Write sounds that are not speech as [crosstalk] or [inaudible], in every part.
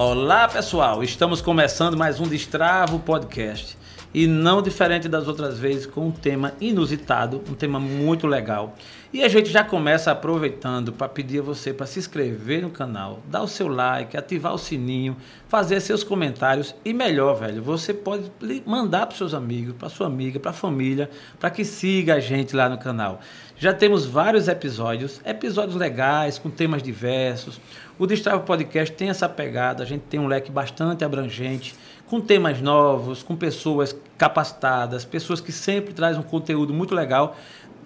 Olá pessoal, estamos começando mais um Destravo Podcast e não diferente das outras vezes com um tema inusitado, um tema muito legal. E a gente já começa aproveitando para pedir a você para se inscrever no canal, dar o seu like, ativar o sininho, fazer seus comentários e melhor, velho, você pode mandar para seus amigos, para sua amiga, para a família, para que siga a gente lá no canal. Já temos vários episódios, episódios legais com temas diversos. O Destrava Podcast tem essa pegada, a gente tem um leque bastante abrangente, com temas novos, com pessoas capacitadas, pessoas que sempre trazem um conteúdo muito legal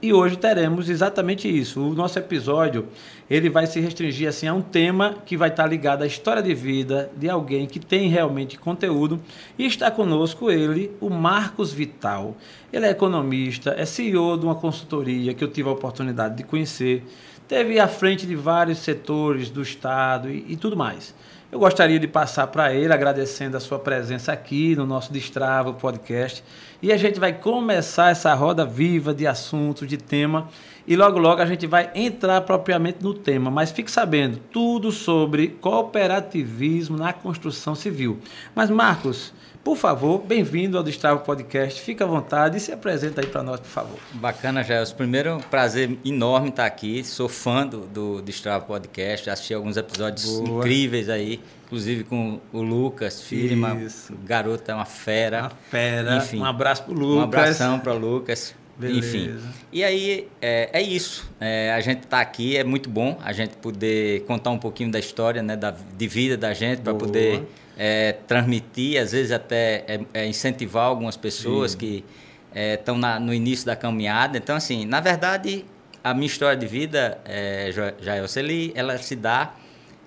e hoje teremos exatamente isso. O nosso episódio ele vai se restringir assim a um tema que vai estar ligado à história de vida de alguém que tem realmente conteúdo e está conosco ele, o Marcos Vital. Ele é economista, é CEO de uma consultoria que eu tive a oportunidade de conhecer, teve à frente de vários setores do estado e, e tudo mais. Eu gostaria de passar para ele agradecendo a sua presença aqui no nosso Destrava podcast. E a gente vai começar essa roda viva de assuntos, de tema. E logo, logo a gente vai entrar propriamente no tema. Mas fique sabendo tudo sobre cooperativismo na construção civil. Mas, Marcos, por favor, bem-vindo ao Destrava Podcast. Fique à vontade e se apresenta aí para nós, por favor. Bacana, Gelson. Primeiro, um prazer enorme estar aqui. Sou fã do, do Destrava Podcast. Assisti alguns episódios Boa. incríveis aí, inclusive com o Lucas Firma. O garoto é uma fera. Uma fera. Enfim, um abraço para o Lucas. Um abração para o Lucas. Beleza. Enfim. E aí, é, é isso. É, a gente está aqui, é muito bom a gente poder contar um pouquinho da história, né, da, de vida da gente, para poder é, transmitir, às vezes até é, é incentivar algumas pessoas Sim. que estão é, no início da caminhada. Então, assim, na verdade, a minha história de vida, é, Jael Celi, ela se dá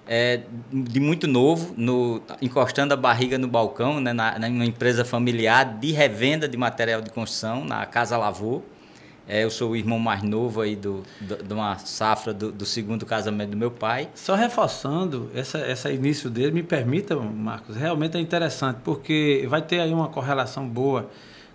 é, de muito novo, no, encostando a barriga no balcão, né, na, numa empresa familiar de revenda de material de construção, na Casa Lavô. É, eu sou o irmão mais novo aí do, do de uma safra do, do, segundo casamento do meu pai. Só reforçando essa, essa início dele, me permita, Marcos, realmente é interessante, porque vai ter aí uma correlação boa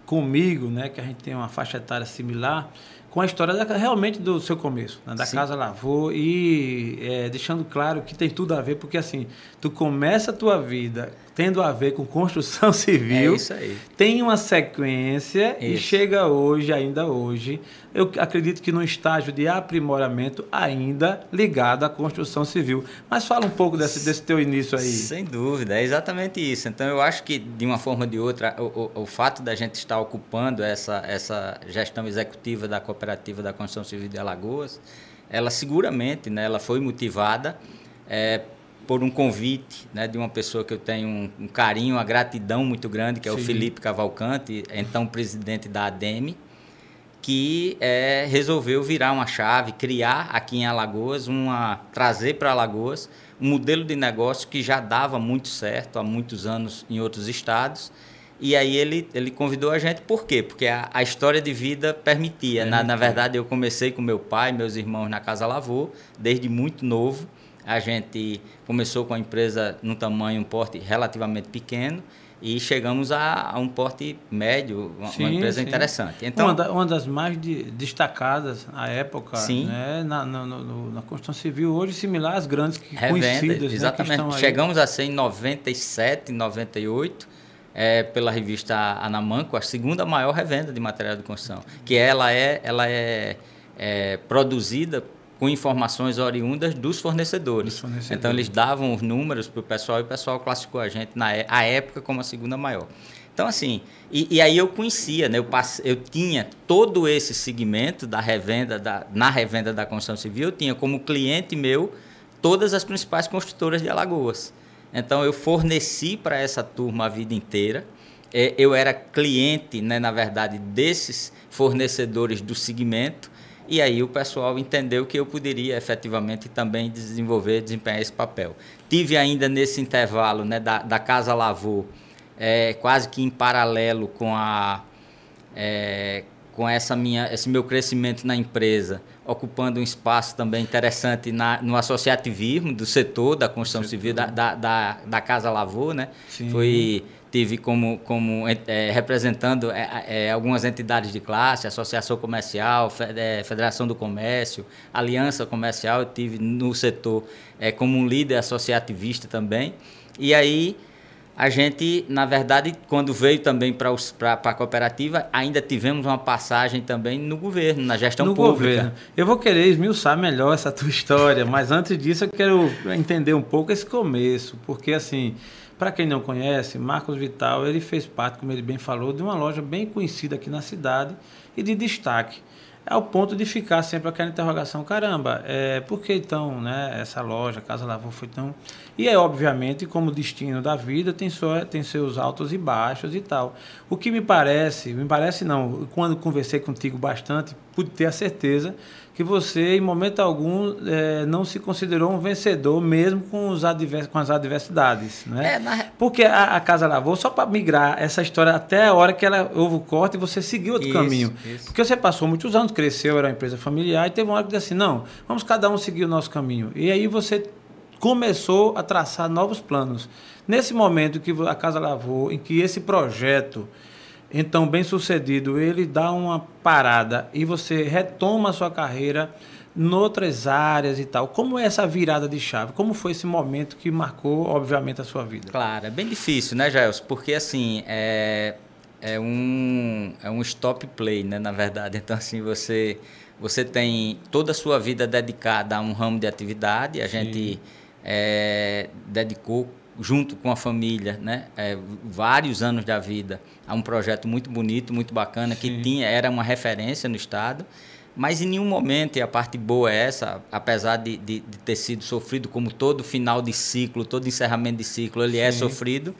comigo, né, que a gente tem uma faixa etária similar, com a história da, realmente do seu começo, né? da Sim. Casa Lavou e é, deixando claro que tem tudo a ver, porque assim, tu começa a tua vida tendo a ver com construção [laughs] civil, é isso aí. tem uma sequência isso. e chega hoje, ainda hoje, eu acredito que num estágio de aprimoramento ainda ligado à construção civil. Mas fala um pouco desse, desse teu início aí. Sem dúvida, é exatamente isso. Então eu acho que de uma forma ou de outra, o, o, o fato da gente estar ocupando essa, essa gestão executiva da cooperativa da construção civil de Alagoas, ela seguramente, né, ela foi motivada é, por um convite né, de uma pessoa que eu tenho um, um carinho, uma gratidão muito grande, que é Sim. o Felipe Cavalcante, então presidente da ADEME, que é, resolveu virar uma chave, criar aqui em Alagoas, uma, trazer para Alagoas um modelo de negócio que já dava muito certo há muitos anos em outros estados. E aí ele, ele convidou a gente, por quê? Porque a, a história de vida permitia. Na, na verdade, eu comecei com meu pai, meus irmãos na Casa Lavô, desde muito novo. A gente começou com a empresa num tamanho, um porte relativamente pequeno e chegamos a, a um porte médio, uma, sim, empresa sim. interessante. Então, uma, da, uma, das mais de, destacadas à época. Né, na, na, no, na, construção civil, hoje similar às grandes que Revenda, conhecidas. Né, exatamente. Né, chegamos a ser em 97, 98, é, pela revista Anamanco, a segunda maior revenda de material de construção, que ela é, ela é, é produzida com informações oriundas dos fornecedores. dos fornecedores. Então, eles davam os números para o pessoal e o pessoal classificou a gente, na é, a época, como a segunda maior. Então, assim, e, e aí eu conhecia, né? eu, passe, eu tinha todo esse segmento da revenda, da, na revenda da construção civil, eu tinha como cliente meu todas as principais construtoras de Alagoas. Então, eu forneci para essa turma a vida inteira. É, eu era cliente, né, na verdade, desses fornecedores do segmento e aí o pessoal entendeu que eu poderia efetivamente também desenvolver, desempenhar esse papel. Tive ainda nesse intervalo né, da, da Casa Lavô, é, quase que em paralelo com a é, com essa minha, esse meu crescimento na empresa, ocupando um espaço também interessante na, no associativismo do setor da construção civil da, da, da, da Casa Lavô, né? Sim. Foi tive como, como é, representando é, é, algumas entidades de classe, Associação Comercial, é, Federação do Comércio, Aliança Comercial, eu tive no setor é, como um líder associativista também. E aí a gente, na verdade, quando veio também para a cooperativa, ainda tivemos uma passagem também no governo, na gestão no pública. Governo. Eu vou querer esmiuçar melhor essa tua história, mas antes disso eu quero entender um pouco esse começo, porque assim, para quem não conhece, Marcos Vital, ele fez parte, como ele bem falou, de uma loja bem conhecida aqui na cidade e de destaque ao ponto de ficar sempre aquela interrogação, caramba, é, por que então né, essa loja, Casa Lavou, foi tão... E é, obviamente, como destino da vida, tem, só, tem seus altos e baixos e tal. O que me parece, me parece não, quando conversei contigo bastante, pude ter a certeza que você, em momento algum, é, não se considerou um vencedor, mesmo com, os advers, com as adversidades. Né? É, na... Porque a, a, Casa Lavou, só para migrar essa história até a hora que ela houve o corte e você seguiu outro isso, caminho. Isso. Porque você passou muitos anos, cresceu, era uma empresa familiar, e teve uma hora que disse assim: não, vamos cada um seguir o nosso caminho. E aí você começou a traçar novos planos. Nesse momento que a Casa Lavou, em que esse projeto então, bem sucedido, ele dá uma parada e você retoma a sua carreira em outras áreas e tal. Como é essa virada de chave? Como foi esse momento que marcou, obviamente, a sua vida? Claro, é bem difícil, né, Jails? Porque, assim, é, é, um, é um stop play, né, na verdade. Então, assim, você, você tem toda a sua vida dedicada a um ramo de atividade. A gente é, dedicou junto com a família, né, é, vários anos da vida, a um projeto muito bonito, muito bacana, Sim. que tinha, era uma referência no Estado, mas em nenhum momento, e a parte boa é essa, apesar de, de, de ter sido sofrido, como todo final de ciclo, todo encerramento de ciclo, ele é Sim. é sofrido,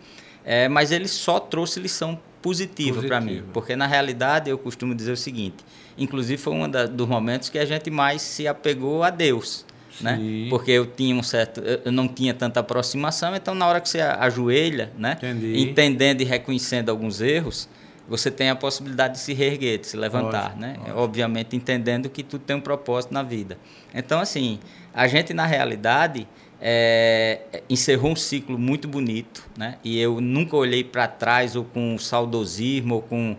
é, mas ele só trouxe lição positiva para mim, porque na realidade eu costumo dizer o seguinte, inclusive foi um da, dos momentos que a gente mais se apegou a Deus, né? Porque eu tinha um certo, eu não tinha tanta aproximação, então na hora que você ajoelha, né? Entendi. Entendendo e reconhecendo alguns erros, você tem a possibilidade de se reerguer, de se levantar, lógico, né? Lógico. Obviamente entendendo que tudo tem um propósito na vida. Então assim, a gente na realidade é, encerrou um ciclo muito bonito, né? E eu nunca olhei para trás ou com saudosismo ou com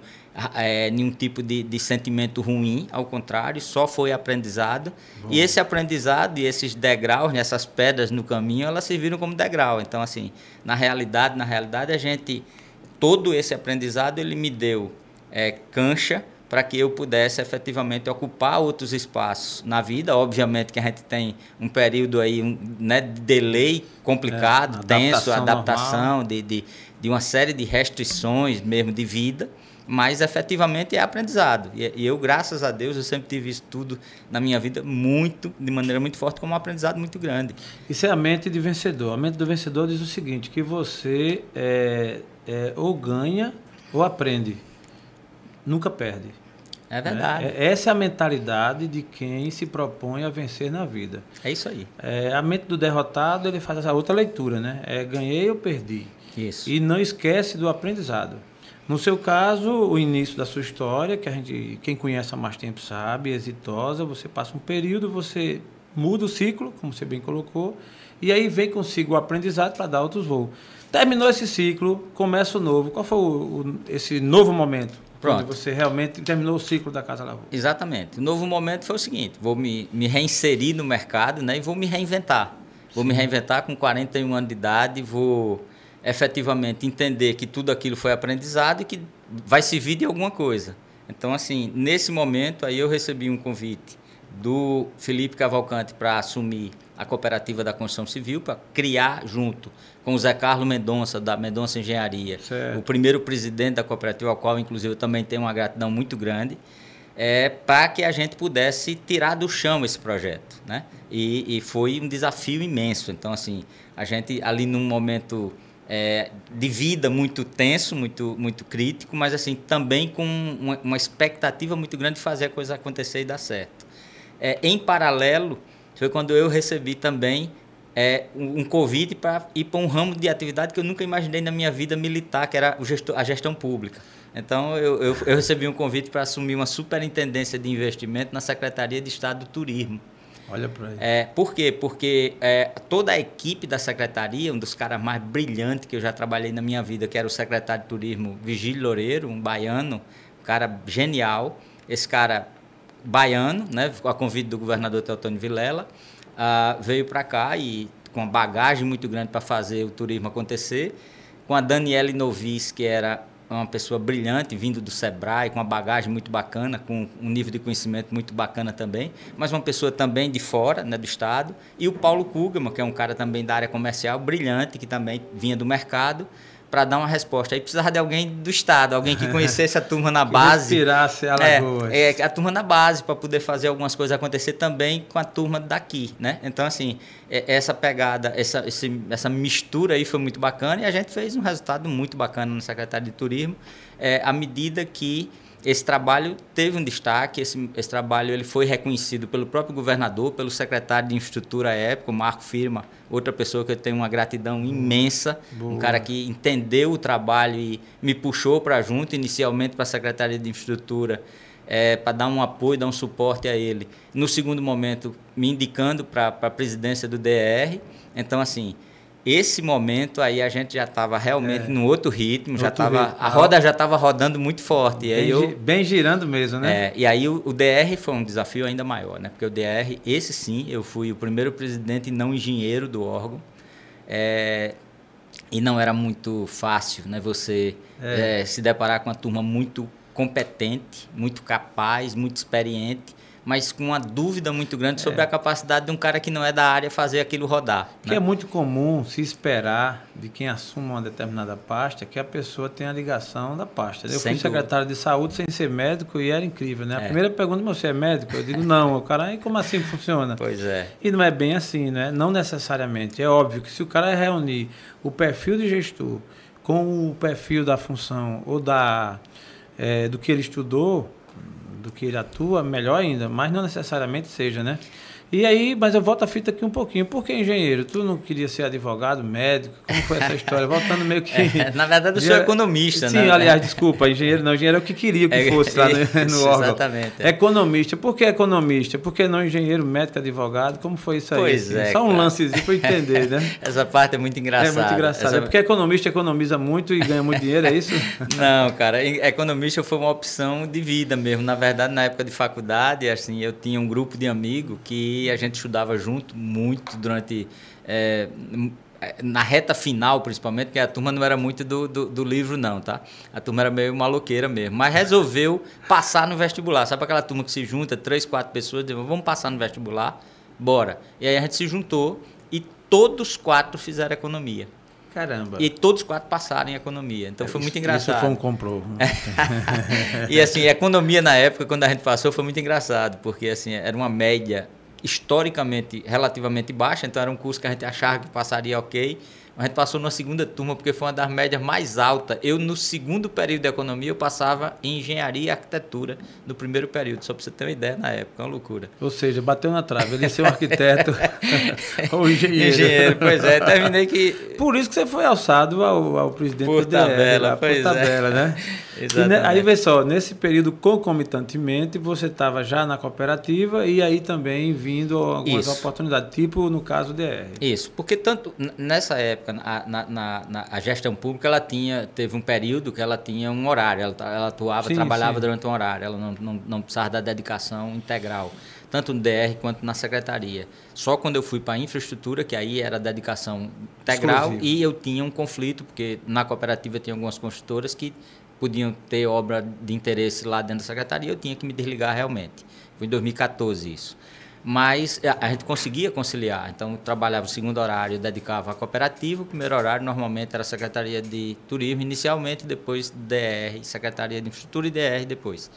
é, nenhum tipo de, de, sentimento ruim, ao contrário, só foi aprendizado. Bom. E esse aprendizado e esses degraus, né, essas pedras no caminho, elas serviram como degrau. Então, assim, na realidade, na realidade, a gente todo esse aprendizado ele me deu é, cancha para que eu pudesse efetivamente ocupar outros espaços na vida. Obviamente que a gente tem um período aí um, né, de delay complicado, é, tenso, adaptação, adaptação de, de, de uma série de restrições mesmo de vida mas efetivamente é aprendizado. E, eu, graças a Deus, eu sempre tive isso tudo na minha vida muito, de maneira muito forte, como um aprendizado muito grande. Isso é a mente de vencedor. A mente do vencedor diz o seguinte, que você é, é, ou ganha ou aprende, nunca perde. É verdade. É, essa é a mentalidade de quem se propõe a vencer na vida. É isso aí. É, a mente do derrotado, ele faz essa outra leitura, né? É ganhei ou perdi. Isso. E não esquece do aprendizado. No seu caso, o início da sua história, que a gente, quem conhece há mais tempo sabe, é exitosa, você passa um período, você muda o ciclo, como você bem colocou, e aí vem consigo o aprendizado para dar outros voos. Terminou esse ciclo, começa o novo. Qual foi o, o, esse novo momento? Pronto. Onde você realmente terminou o ciclo da Casa Lavoura? Exatamente. O novo momento foi o seguinte: vou me, me reinserir no mercado né, e vou me reinventar. Vou Sim. me reinventar com 41 anos de idade, vou efetivamente entender que tudo aquilo foi aprendizado e que vai servir de alguma coisa. Então, assim, nesse momento aí eu recebi um convite do Felipe Cavalcante para assumir a cooperativa da construção civil, para criar junto com o Zé Carlos Mendonça, da Mendonça Engenharia, certo. o primeiro presidente da cooperativa, ao qual, inclusive, eu também tenho uma gratidão muito grande, é, para que a gente pudesse tirar do chão esse projeto. Né? E, e foi um desafio imenso. Então, assim, a gente ali num momento é, de vida muito tenso, muito, muito crítico, mas assim também com uma, uma expectativa muito grande de fazer a coisa acontecer e dar certo. É, em paralelo, foi quando eu recebi também é, um, convite para ir para um ramo de atividade que eu nunca imaginei na minha vida militar, que era gestor, a gestão pública. Então, eu, eu, eu recebi um convite para assumir uma superintendência de investimento na Secretaria de Estado do Turismo. Olha para aí. É, por quê? Porque é, toda a equipe da secretaria, um dos caras mais brilhantes que eu já trabalhei na minha vida, que era o secretário de turismo Vigílio Loureiro, um baiano, um cara genial. Esse cara baiano, né, a convite do governador Teotônio Vilela, uh, veio para cá e com uma bagagem muito grande para fazer o turismo acontecer, com a Daniele Novis, que era uma pessoa brilhante, vindo do Sebrae, com uma bagagem muito bacana, com um nível de conhecimento muito bacana também, mas uma pessoa também de fora, né, do Estado, e o Paulo Kugelman, que é um cara também da área comercial, brilhante, que também vinha do mercado, para dar uma resposta. Aí precisava de alguém do Estado, alguém que [laughs] conhecesse a turma na base. Inspirasse Alagoas. É, é, a turma na base, para poder fazer algumas coisas acontecer também com a turma daqui, né? Então, assim, é, essa pegada, essa, esse, essa mistura aí foi muito bacana e a gente fez um resultado muito bacana no Secretário de Turismo, é, à medida que esse trabalho teve um destaque, esse, esse trabalho ele foi reconhecido pelo próprio governador, pelo secretário de infraestrutura à época, o Marco Firma, outra pessoa que eu tenho uma gratidão imensa, Boa. um cara que entendeu o trabalho e me puxou para junto, inicialmente para a Secretaria de Infraestrutura, é, para dar um apoio, dar um suporte a ele. No segundo momento, me indicando para a presidência do DR. Então, assim, esse momento aí a gente já estava realmente é. no outro ritmo, já estava a roda já estava rodando muito forte. E aí bem, eu, bem girando mesmo, né? É, e aí o, o, DR foi um desafio ainda maior, né? Porque o DR, esse sim, eu fui o primeiro presidente e não engenheiro do órgão. É, e não era muito fácil, né? Você é. É, se deparar com uma turma muito competente, muito capaz, muito experiente mas com uma dúvida muito grande sobre é. a capacidade de um cara que não é da área fazer aquilo rodar. Que né? é muito comum se esperar de quem assuma uma determinada pasta que a pessoa tenha a ligação da pasta. Eu sem fui secretário de saúde sem ser médico e era incrível, né? A é. primeira pergunta, você é médico? Eu digo, não. O cara, e como assim funciona? Pois é. E não é bem assim, né? Não necessariamente. É óbvio que se o cara reunir o perfil de gestor com o perfil da função ou da, é, do que ele estudou, do que ele atua, melhor ainda, mas não necessariamente seja, né? E aí, mas eu volto a fita aqui um pouquinho. Por que engenheiro? Tu não queria ser advogado, médico? Como foi essa história? Voltando meio que. [laughs] É, na verdade, eu sou economista, Sim, né? Sim, aliás, desculpa, engenheiro não, engenheiro é o que queria que é, fosse lá no, no órgão. Exatamente. É. Economista. Por que economista? Por que não engenheiro, médico, advogado? Como foi isso aí? Pois é. Só um lancezinho para entender, né? [laughs] essa parte é muito engraçada. É muito engraçada. Essa... É porque economista economiza muito e ganha muito dinheiro, é isso? [laughs] não, cara. Economista foi uma opção de vida mesmo. Na verdade, na época de faculdade, assim, eu tinha um grupo de amigos que a gente estudava junto muito durante. É, na reta final, principalmente, porque a turma não era muito do, do, do, livro, não, tá? A turma era meio maloqueira mesmo. Mas resolveu passar no vestibular. Sabe aquela turma que se junta, três, quatro pessoas, diz, vamos passar no vestibular? Bora. E aí a gente se juntou e todos quatro fizeram economia. Caramba. E todos quatro passaram em economia. Então foi muito engraçado. Isso foi um comprou. [laughs] e assim, economia na época, quando a gente passou, foi muito engraçado, porque assim, era uma média historicamente relativamente baixa, então era um curso que a gente achava que passaria ok. A gente passou na segunda turma porque foi uma das médias mais altas. Eu, no segundo período de economia, eu passava em engenharia e arquitetura no primeiro período, só para você ter uma ideia na época, é uma loucura. Ou seja, bateu na trave, ele ser um arquiteto [laughs] ou engenheiro. Engenheiro, pois é, terminei que... Por isso que você foi alçado ao, ao presidente por DR, tabela, lá, por tabela, é. né? [laughs] Exatamente. aí vê só, nesse período concomitantemente, você estava já na cooperativa e aí também vindo algumas Isso. oportunidades, tipo no caso do DR. Isso, porque tanto nessa época, a, na, na, na, a gestão pública, ela tinha, teve um período que ela tinha um horário, ela, ela atuava, sim, trabalhava sim. durante um horário, ela não, não, não precisava da dedicação integral tanto no DR quanto na secretaria. Só quando eu fui para a infraestrutura, que aí era dedicação integral, Exclusivo. e eu tinha um conflito, porque na cooperativa tinha algumas construtoras que podiam ter obra de interesse lá dentro da secretaria, eu tinha que me desligar realmente. Foi em 2014 isso. Mas a gente conseguia conciliar. Então, trabalhava o segundo horário, dedicava à cooperativa. O primeiro horário, normalmente, era a Secretaria de Turismo, inicialmente, depois DR, Secretaria de Infraestrutura e DR depois.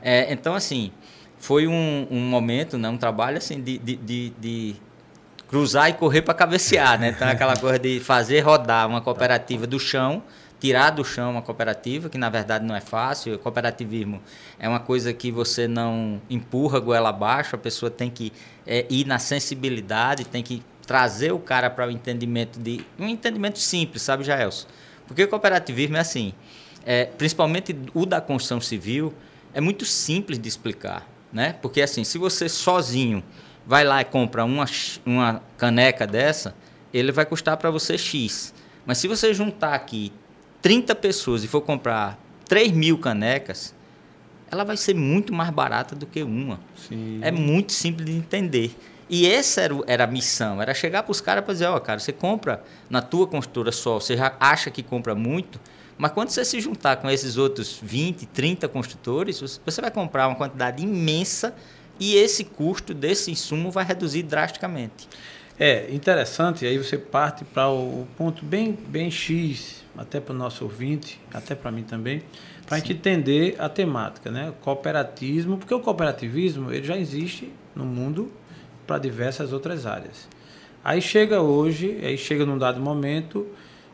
É, então, assim, foi um, um, momento, né, um trabalho assim, de, de, de, de cruzar e correr para cabecear. Né? Então, aquela coisa de fazer rodar uma cooperativa do chão tirar do chão uma cooperativa, que na verdade não é fácil. O cooperativismo é uma coisa que você não empurra goela abaixo, a pessoa tem que é, ir na sensibilidade, tem que trazer o cara para o entendimento de. Um entendimento simples, sabe, Jaelson? Porque o cooperativismo é assim, é, principalmente o da construção civil, é muito simples de explicar. Né? Porque assim, se você sozinho vai lá e compra uma, uma caneca dessa, ele vai custar para você X. Mas se você juntar aqui 30 pessoas e for comprar 3 mil canecas, ela vai ser muito mais barata do que uma. Sim. É muito simples de entender. E essa era, era a missão, era chegar para os caras para dizer, ó, oh, cara, você compra na tua construtora só, você já acha que compra muito, mas quando você se juntar com esses outros 20, 30 construtores, você vai comprar uma quantidade imensa e esse custo desse insumo vai reduzir drasticamente. É interessante, aí você parte para o ponto bem, bem X, até para o nosso ouvinte, até para mim também, para a gente entender a temática, né? O cooperativismo, porque o cooperativismo ele já existe no mundo para diversas outras áreas. Aí chega hoje, aí chega num dado momento,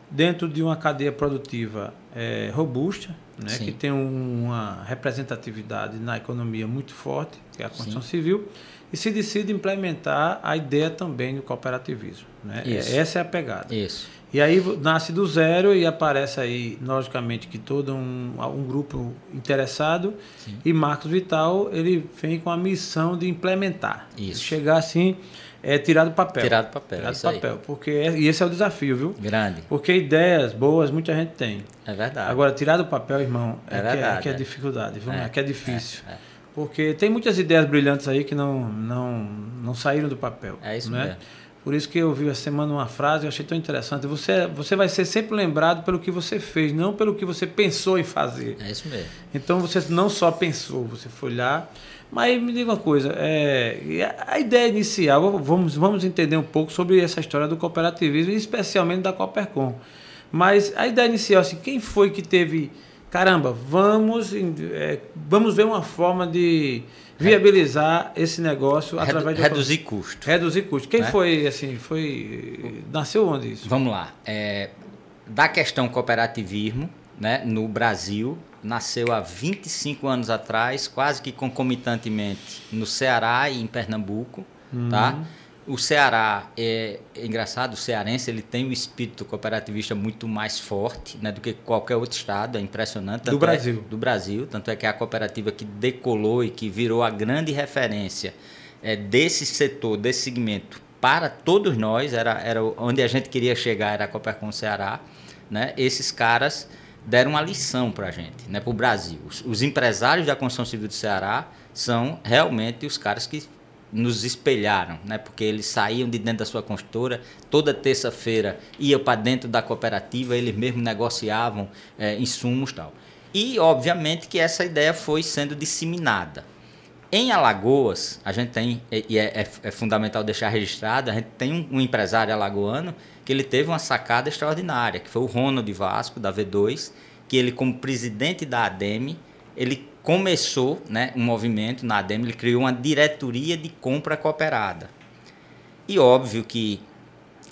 dentro de uma cadeia produtiva é, robusta, né, que tem uma representatividade na economia muito forte, que é a construção Sim. civil, e se decide implementar a ideia também do cooperativismo. Né? Isso. Essa é a pegada. Isso. E aí nasce do zero e aparece aí, logicamente, que todo um, um grupo interessado Sim. e Marcos Vital, ele vem com a missão de implementar. Isso. Chegar assim, é tirar do papel. Tirar do papel, tirar do papel. Aí. Porque é, e esse é o desafio, viu? Grande. Porque ideias boas muita gente tem. É verdade. Agora, tirar do papel, irmão, é, é verdade, que, é, que é, é. dificuldade, viu? É, é que é difícil. É, é. Porque tem muitas ideias brilhantes aí que não, não, não saíram do papel. É isso né? mesmo. Por isso que eu vi essa semana uma frase, eu achei tão interessante. Você, você vai ser sempre lembrado pelo que você fez, não pelo que você pensou em fazer. É isso mesmo. Então você não só pensou, você foi lá. Mas me diga uma coisa, é, a ideia inicial, vamos, vamos entender um pouco sobre essa história do cooperativismo, especialmente da Coopercom. Mas a ideia inicial, assim, quem foi que teve, caramba, vamos, é, vamos ver uma forma de viabilizar esse negócio através de reduzir custo. Reduzir custo. Quem né? foi assim? Foi nasceu onde isso? Vamos lá. É, da questão cooperativismo, né, no Brasil, nasceu há 25 anos atrás, quase que concomitantemente no Ceará e em Pernambuco, uhum. tá? O Ceará é, é, engraçado, o cearense ele tem um espírito cooperativista muito mais forte né, do que qualquer outro estado, é impressionante. do Brasil. É, do Brasil, tanto é que é a cooperativa que decolou e que virou a grande referência é, desse setor, desse segmento para todos nós, era, era onde a gente queria chegar, era a Coopercom Ceará. Né? Esses caras deram uma lição para a gente, né, para o Brasil. Os, os empresários da construção civil do Ceará são realmente os caras que nos espelharam, né? porque eles saíam de dentro da sua construtora, toda terça-feira iam para dentro da cooperativa, eles mesmos negociavam é, insumos e tal. E, obviamente, que essa ideia foi sendo disseminada. Em Alagoas, a gente tem, e é, é, é fundamental deixar registrado, a gente tem um, um, empresário alagoano que ele teve uma sacada extraordinária, que foi o Ronald Vasco, da V2, que ele, como presidente da ADEME, ele começou né, um movimento na ADEM, ele criou uma diretoria de compra cooperada. E óbvio que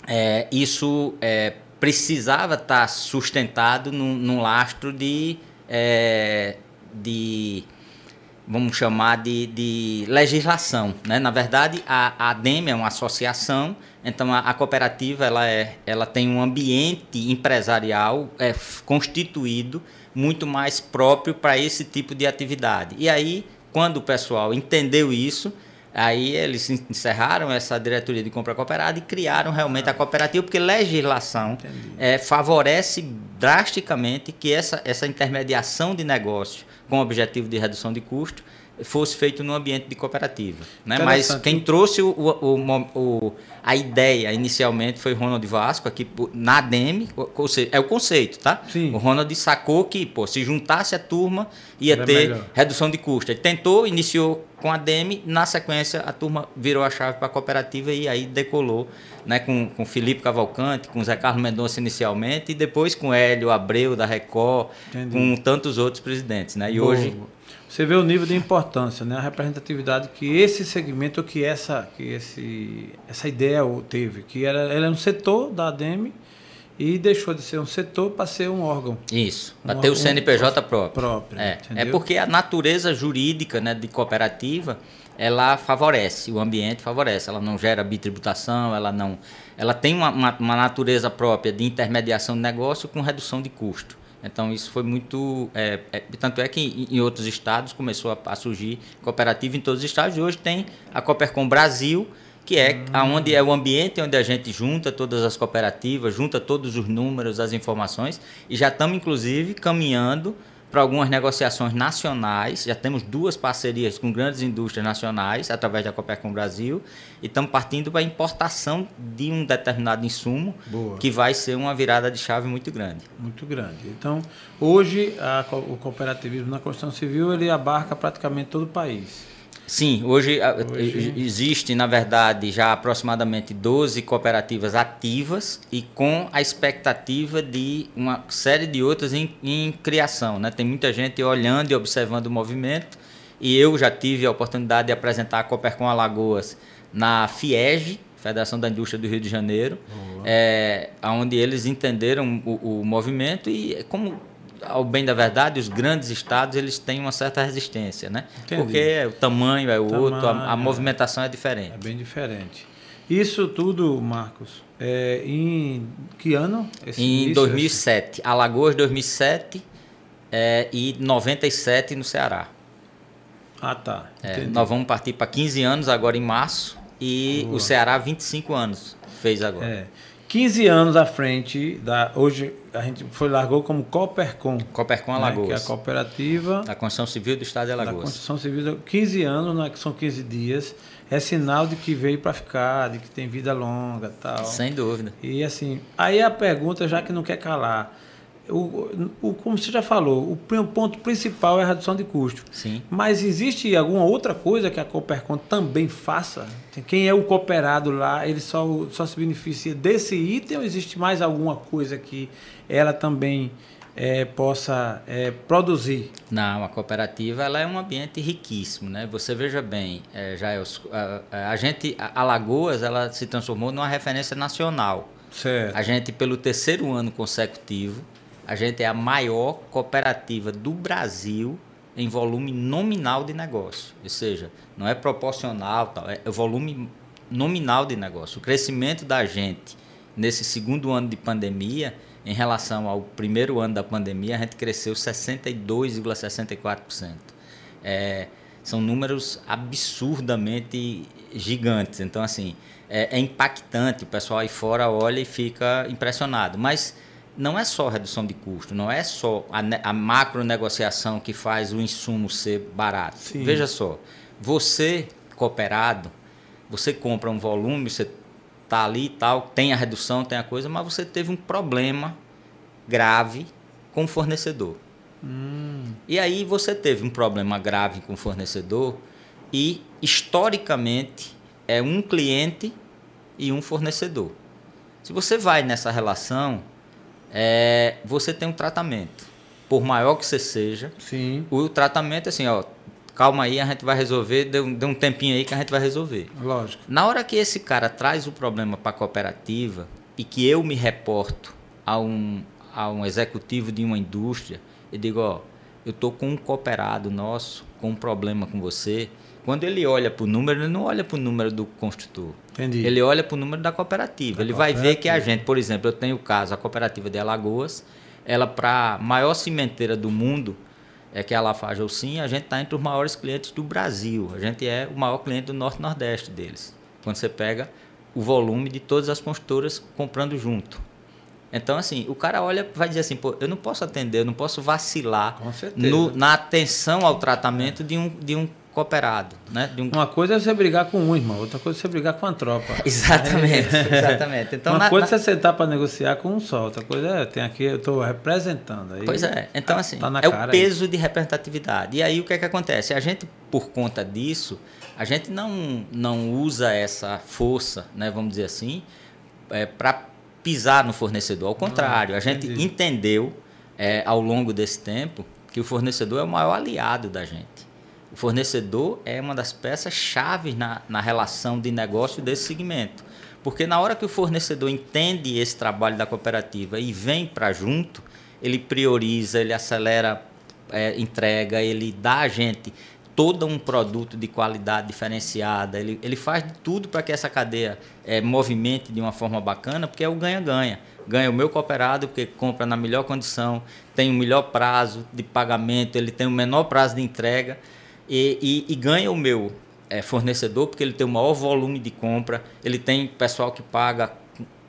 é, isso é, precisava estar sustentado num, num lastro de, é, de, vamos chamar de, de legislação. Né? Na verdade, a, a ADEM é uma associação, então a, a, cooperativa ela, é, ela tem um ambiente empresarial é, constituído muito mais próprio para esse tipo de atividade. E aí, quando o pessoal entendeu isso, aí eles encerraram essa diretoria de compra cooperada e criaram realmente a cooperativa, porque legislação é, favorece drasticamente que essa, essa intermediação de negócio com o objetivo de redução de custo fosse feito no ambiente de cooperativa. Né? Mas quem trouxe o, o, o, a ideia inicialmente foi Ronald Vasco, aqui na ADEME, é o conceito, tá? Sim. O Ronald sacou que pô, se juntasse a turma ia Era ter melhor. redução de custo. Ele tentou, iniciou com a ADEME, na sequência a turma virou a chave para a cooperativa e aí decolou né, com, com Felipe Cavalcante, com Zé Carlos Mendonça inicialmente e depois com Hélio Abreu da Record, Entendi. com tantos outros presidentes. Né? E Boa. hoje você vê o nível de importância, né? a representatividade que esse segmento, que essa, que esse, essa ideia teve, que era, ela é um setor da ADEME e deixou de ser um setor para ser um órgão. Isso, para um ter o CNPJ próprio. próprio é, é porque a natureza jurídica né, de cooperativa ela favorece, o ambiente favorece, ela não gera bitributação, ela não, ela tem uma, uma, uma natureza própria de intermediação de negócio com redução de custo. Então isso foi muito. É, é, tanto é que em, outros estados começou a, a, surgir cooperativa em todos os estados e hoje tem a Coopercom Brasil, que é hum. onde é o ambiente onde a gente junta todas as cooperativas, junta todos os números, as informações, e já estamos, inclusive, caminhando para algumas negociações nacionais. Já temos duas parcerias com grandes indústrias nacionais, através da Coopercom Brasil, e estamos partindo para a importação de um determinado insumo, Boa. que vai ser uma virada de chave muito grande. Muito grande. Então, hoje, a, o cooperativismo na construção civil ele abarca praticamente todo o país. Sim, hoje, hoje, existe, na verdade, já aproximadamente 12 cooperativas ativas e com a expectativa de uma série de outras em, em criação. Né? Tem muita gente olhando e observando o movimento e eu já tive a oportunidade de apresentar a Coopercom Alagoas na FIEG, Federação da Indústria do Rio de Janeiro, é, onde eles entenderam o, o movimento e como ao bem da verdade, os grandes estados eles têm uma certa resistência, né? Entendi. Porque o tamanho é o tamanho, outro, a, a é. movimentação é diferente. É bem diferente. Isso tudo, Marcos, é em que ano? Esse em início, 2007. Esse? Alagoas 2007 é, e 97 no Ceará. Ah, tá. É, nós vamos partir para 15 anos agora em março e Boa. o Ceará 25 anos fez agora. É. 15 anos à frente da. Hoje a gente foi largou como Coopercom. Coopercom Alagoas. Né, que é a cooperativa. Da Construção Civil do Estado de Alagoas. Da Construção Civil. 15 anos, não é que são 15 dias. É sinal de que veio para ficar, de que tem vida longa tal. Sem dúvida. E assim, aí a pergunta, já que não quer calar o, o, como você já falou, o ponto principal é a redução de custo. Sim. Mas existe alguma outra coisa que a Coopercon também faça? Quem é o cooperado lá, ele só, só se beneficia desse item ou existe mais alguma coisa que ela também é, possa é, produzir? Não, a cooperativa ela é um ambiente riquíssimo, né? Você veja bem, é, já é a, a, gente, a Alagoas, ela se transformou numa referência nacional. Certo. A gente pelo terceiro ano consecutivo a gente é a maior cooperativa do Brasil em volume nominal de negócio. Ou seja, não é proporcional, tal, é volume nominal de negócio. O crescimento da gente nesse segundo ano de pandemia, em relação ao primeiro ano da pandemia, a gente cresceu 62,64%. É, são números absurdamente gigantes. Então, assim, é, é impactante. O pessoal aí fora olha e fica impressionado. Mas não é só redução de custo, não é só a, a macro negociação que faz o insumo ser barato. Sim. Veja só, você cooperado, você compra um volume, você tá ali e tal, tem a redução, tem a coisa, mas você teve um problema grave com o fornecedor. Hum. E aí você teve um problema grave com o fornecedor e historicamente é um cliente e um fornecedor. Se você vai nessa relação, é, você tem um tratamento. Por maior que você seja, Sim. o tratamento é assim, ó, calma aí, a gente vai resolver, dê um, dê um tempinho aí que a gente vai resolver. Lógico. Na hora que esse cara traz o problema para a cooperativa e que eu me reporto a um, a um executivo de uma indústria e digo, ó, eu tô com um cooperado nosso com um problema com você, quando ele olha para o número, ele não olha para o número do construtor. Entendi. Ele olha para o número da cooperativa. Da ele cooperativa. vai ver que a gente, por exemplo, eu tenho o caso, a cooperativa de Alagoas, ela para a maior cimenteira do mundo, é que a Lafarge Sim, a gente está entre os maiores clientes do Brasil. A gente é o maior cliente do Norte-Nordeste deles. Quando você pega o volume de todas as construtoras comprando junto. Então, assim, o cara olha vai dizer assim, pô, eu não posso atender, eu não posso vacilar no, na atenção ao tratamento de um, de um cooperado. Né? Um... Uma coisa é você brigar com um irmão, outra coisa é você brigar com a tropa. [laughs] exatamente, exatamente. Então, Uma na, coisa na... é você sentar para negociar com um só, outra coisa é, tem aqui, eu estou representando. Aí, pois é, então assim, tá é o peso aí. de representatividade. E aí o que é que acontece? A gente, por conta disso, a gente não, não usa essa força, né, vamos dizer assim, é, para pisar no fornecedor. Ao contrário, ah, a gente entendeu é, ao longo desse tempo que o fornecedor é o maior aliado da gente. O fornecedor é uma das peças-chave na, na relação de negócio desse segmento. Porque na hora que o fornecedor entende esse trabalho da cooperativa e vem para junto, ele prioriza, ele acelera é, entrega, ele dá a gente todo um produto de qualidade diferenciada, ele, ele faz de tudo para que essa cadeia é, movimente de uma forma bacana, porque é o ganha-ganha. Ganha o meu cooperado, porque compra na melhor condição, tem o melhor prazo de pagamento, ele tem o menor prazo de entrega e, e, e ganha o meu é, fornecedor, porque ele tem o maior volume de compra, ele tem pessoal que paga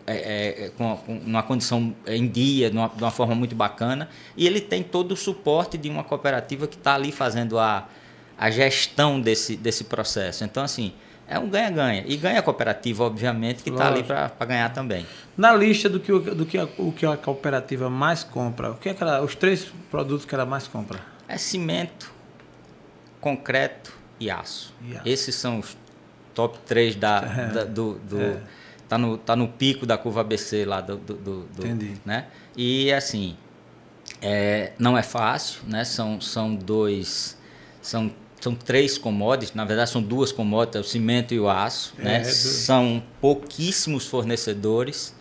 é, é, com, com uma condição em dia, de uma, de uma, forma muito bacana, e ele tem todo o suporte de uma cooperativa que está ali fazendo a, a gestão desse, desse processo. Então, assim, é um ganha-ganha. E ganha a cooperativa, obviamente, que está ali para ganhar também. Na lista do que, do que, a, o que a cooperativa mais compra, o que é que ela, os três produtos que ela mais compra? É cimento, concreto e aço. Aço. Esses são os top 3 da, [laughs] é. da do. do é. tá, no, tá no pico da curva ABC lá do. do, do Entendi. Né? E assim, é, não é fácil, né? São, são dois. São são três commodities, na verdade são duas commodities, o cimento e o aço. É, né? São pouquíssimos fornecedores.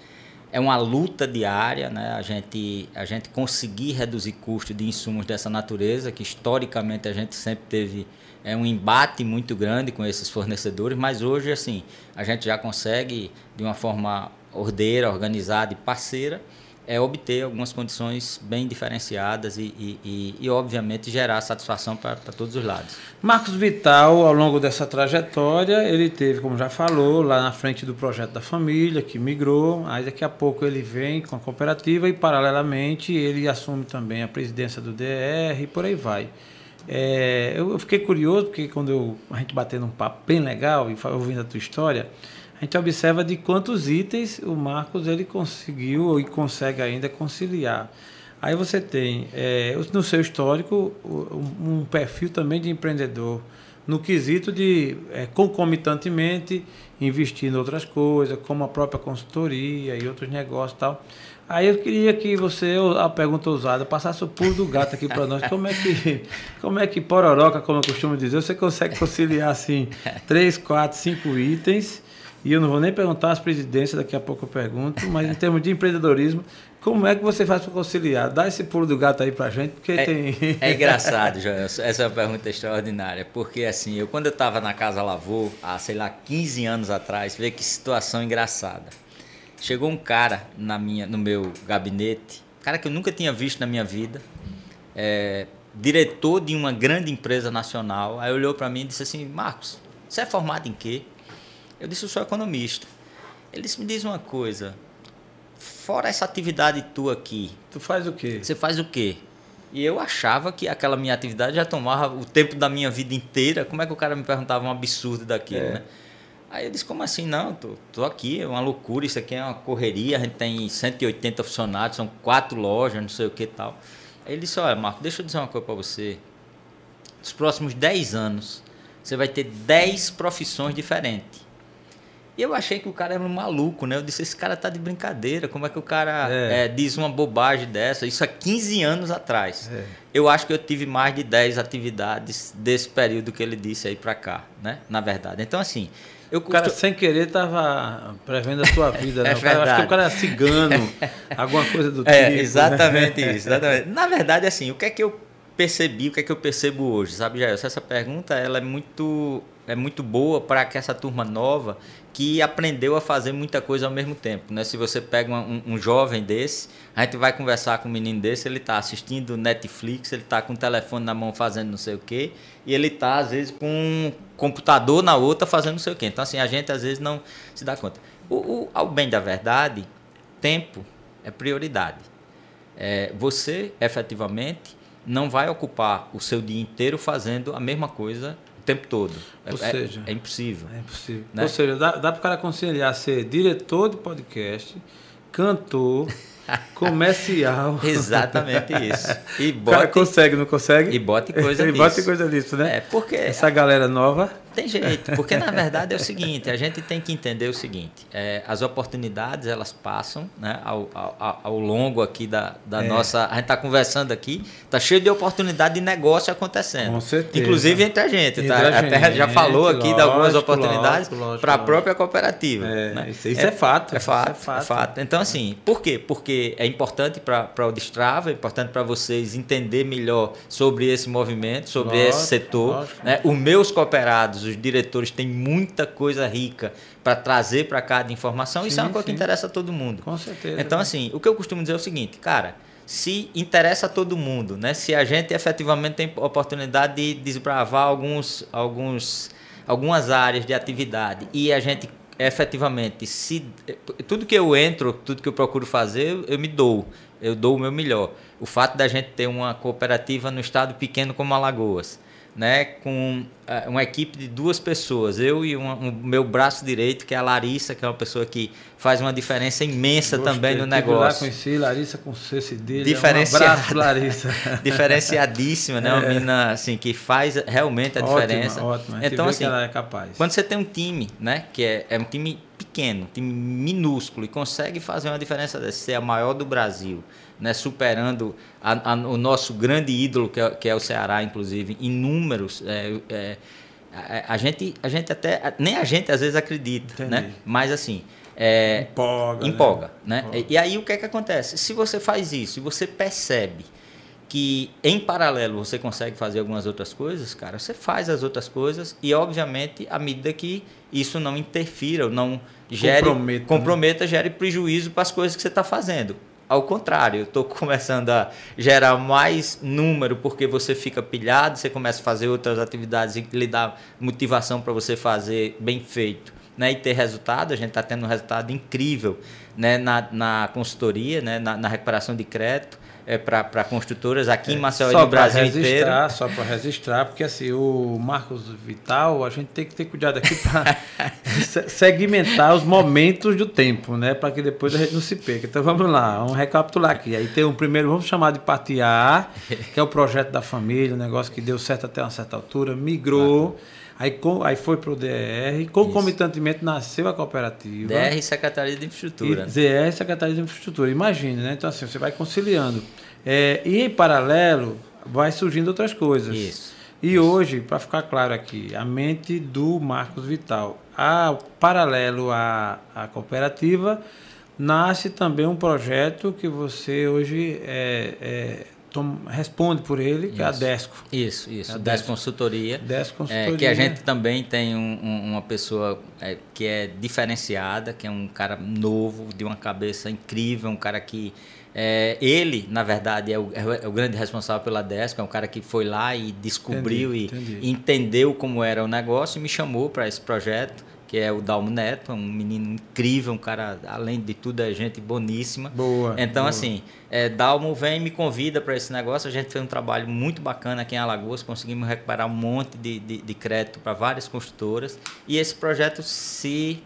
É uma luta diária, né? a, gente, a gente conseguir reduzir custo de insumos dessa natureza, que historicamente a gente sempre teve é, um embate muito grande com esses fornecedores, mas hoje assim a gente já consegue, de uma forma ordeira, organizada e parceira, é obter algumas condições bem diferenciadas e, e, e, e obviamente, gerar satisfação para todos os lados. Marcos Vital, ao longo dessa trajetória, ele teve, como já falou, lá na frente do projeto da família, que migrou, aí daqui a pouco ele vem com a cooperativa e, paralelamente, ele assume também a presidência do DR e por aí vai. É, eu, fiquei curioso, porque quando eu, a gente batendo um papo bem legal e ouvindo a tua história, a gente observa de quantos itens o Marcos ele conseguiu e consegue ainda conciliar. Aí você tem é, no seu histórico um perfil também de empreendedor, no quesito de é, concomitantemente investir em outras coisas, como a própria consultoria e outros negócios e tal. Aí eu queria que você, a pergunta ousada, passasse o pulo do gato aqui para nós. Como é que, [laughs] como é que pororoca, como eu costumo dizer, você consegue conciliar assim três, quatro, cinco itens e eu não vou nem perguntar as presidências, daqui a pouco eu pergunto, mas em termos de empreendedorismo, como é que você faz para conciliar? Dá esse pulo do gato aí para gente, porque é, tem... é engraçado, Joel, essa é uma pergunta extraordinária, porque assim, eu quando eu estava na Casa Lavô, há, sei lá, 15 anos atrás, vê que situação engraçada. Chegou um cara na minha, no meu gabinete, cara que eu nunca tinha visto na minha vida, é, diretor de uma grande empresa nacional, aí olhou para mim e disse assim, Marcos, você é formado em quê? Eu disse, eu sou economista. Ele disse, me diz uma coisa, fora essa atividade tua aqui... Tu faz o quê? Você faz o quê? E eu achava que aquela minha atividade já tomava o tempo da minha vida inteira. Como é que o cara me perguntava um absurdo daquilo, é. né? Aí eu disse, como assim? Não, tô, tô aqui, é uma loucura, isso aqui é uma correria, a gente tem 180 funcionários, são quatro lojas, não sei o que e tal. Aí ele disse, olha, Marco, deixa eu dizer uma coisa para você. Nos próximos 10 anos, você vai ter 10 profissões diferentes. E eu achei que o cara era um maluco, né? Eu disse, esse cara tá de brincadeira, como é que o cara é. É, diz uma bobagem dessa? Isso há 15 anos atrás. É. Eu acho que eu tive mais de 10 atividades desse período que ele disse aí para cá, né? Na verdade. Então, assim... Eu o cara, sem querer, tava prevendo a sua vida, [laughs] né? é o cara, acho que o cara é cigano, [laughs] alguma coisa do é, tipo. Exatamente né? isso, exatamente. Na verdade, assim, o que é que eu percebi, o que é que eu percebo hoje, sabe, Jair? Essa pergunta, ela é muito é muito boa para que essa turma nova que aprendeu a fazer muita coisa ao mesmo tempo. Né? Se você pega um, um jovem desse, a gente vai conversar com um menino desse, ele está assistindo Netflix, ele está com o telefone na mão fazendo não sei o quê, e ele está, às vezes, com um computador na outra fazendo não sei o quê. Então, assim, a gente, às vezes, não se dá conta. O, o ao bem da verdade, tempo é prioridade. É, você, efetivamente, não vai ocupar o seu dia inteiro fazendo a mesma coisa tempo todo. Ou é, seja, é, é impossível. É impossível. Né? Ou seja, dá, dá para o cara conciliar ser diretor de podcast, cantor, [laughs] comercial. Exatamente isso. E bote, o cara consegue, não consegue? E bote coisa disso. [laughs] e bote coisa disso, né? É, porque... Essa galera nova... Tem jeito, porque na verdade é o seguinte, a gente tem que entender o seguinte, é, as oportunidades elas passam né, ao, ao, ao longo aqui da, da é. nossa... A gente está conversando aqui, está cheio de oportunidade de negócio acontecendo. Com certeza. Inclusive entre a gente, entre tá? A, gente, Terra já falou aqui lógico, de algumas oportunidades para a própria cooperativa. É, né? Isso, isso é, é, fato. É fato, é fato. É fato. Então assim, por quê? Porque é importante para o Destrava, é importante para vocês entender melhor sobre esse movimento, sobre lógico, esse setor. Lógico. Né? Os meus cooperados, os diretores têm muita coisa rica para trazer para cá de informação. Sim, Isso é uma coisa sim. que interessa a todo mundo. Com certeza. Então, assim, o que eu costumo dizer é o seguinte, cara, se interessa a todo mundo, né? Se a gente efetivamente tem oportunidade de desbravar alguns, alguns, algumas áreas de atividade e a gente efetivamente, se tudo que eu entro, tudo que eu procuro fazer, eu me dou. Eu dou o meu melhor. O fato da gente ter uma cooperativa no estado pequeno como Alagoas, né, com uh, uma equipe de duas pessoas, eu e o um, meu braço direito, que é a Larissa, que é uma pessoa que faz uma diferença imensa Gostei. também no negócio. Eu lá conheci Larissa com C cedilha, Diferenciada, um abraço, Larissa. [laughs] diferenciadíssima, né, é. uma menina assim, que faz realmente a ótima, diferença. Ótima, então, assim, ela é capaz. Quando você tem um time, né, que é, é um time pequeno, um time minúsculo, e consegue fazer uma diferença dessa, ser a maior do Brasil, né, superando a, a, o nosso grande ídolo, que é, que é, o Ceará, inclusive, em números. É, é, a, a, gente, a gente até. Nem a gente às vezes acredita, né? Mas assim. É, empolga. Né? Empolga, né? né? E, e aí o que é que acontece? Se você faz isso e você percebe que em paralelo você consegue fazer algumas outras coisas, cara, você faz as outras coisas e obviamente à medida que isso não interfira, ou não gere comprometa, né? comprometa né? gere prejuízo para as coisas que você está fazendo. Ao contrário, eu estou [laughs] começando a gerar mais número porque você fica pilhado, você começa a fazer outras atividades e lhe dá motivação para você fazer bem feito né, e ter resultado. A gente está tendo um resultado incrível né, na, na consultoria, né, na, na recuperação de crédito é, para construtoras aqui é, em Maceió e no Brasil inteiro. Só para registrar, porque assim, o Marcos Vital, a gente tem que ter cuidado aqui para [laughs] segmentar os momentos do tempo, né? Para que depois a gente não se perca. Então vamos lá, vamos recapitular aqui. Aí tem um primeiro, vamos chamar de parte A, que é o projeto da família, um negócio que deu certo até uma certa altura, migrou. Aí, com, aí foi para o DR, concomitantemente nasceu a cooperativa. DR Secretaria de Infraestrutura. E DR Secretaria de Infraestrutura, imagine, né? Então, assim, você vai conciliando. É, e em paralelo, vai surgindo outras coisas. Isso. E Isso. hoje, para ficar claro aqui, a mente do Marcos Vital, a, paralelo à, à cooperativa, nasce também um projeto que você hoje é, é responde por ele, que isso. é a Desco. Isso, isso. É a Desco Consultoria. Desco Consultoria. É, que a gente também tem um, um, uma pessoa é, que é diferenciada, que é um cara novo, de uma cabeça incrível, um cara que. É, ele, na verdade, é o, é o, grande responsável pela Desco, é um cara que foi lá e descobriu entendi, e entendi. entendeu como era o negócio e me chamou para esse projeto que é o Dalmo Neto, um menino incrível, um cara, além de tudo, é gente boníssima. Boa. Então, boa. assim, é, Dalmo vem e me convida para esse negócio. A gente fez um trabalho muito bacana aqui em Alagoas, conseguimos recuperar um monte de, de, de crédito para várias construtoras. E esse projeto se.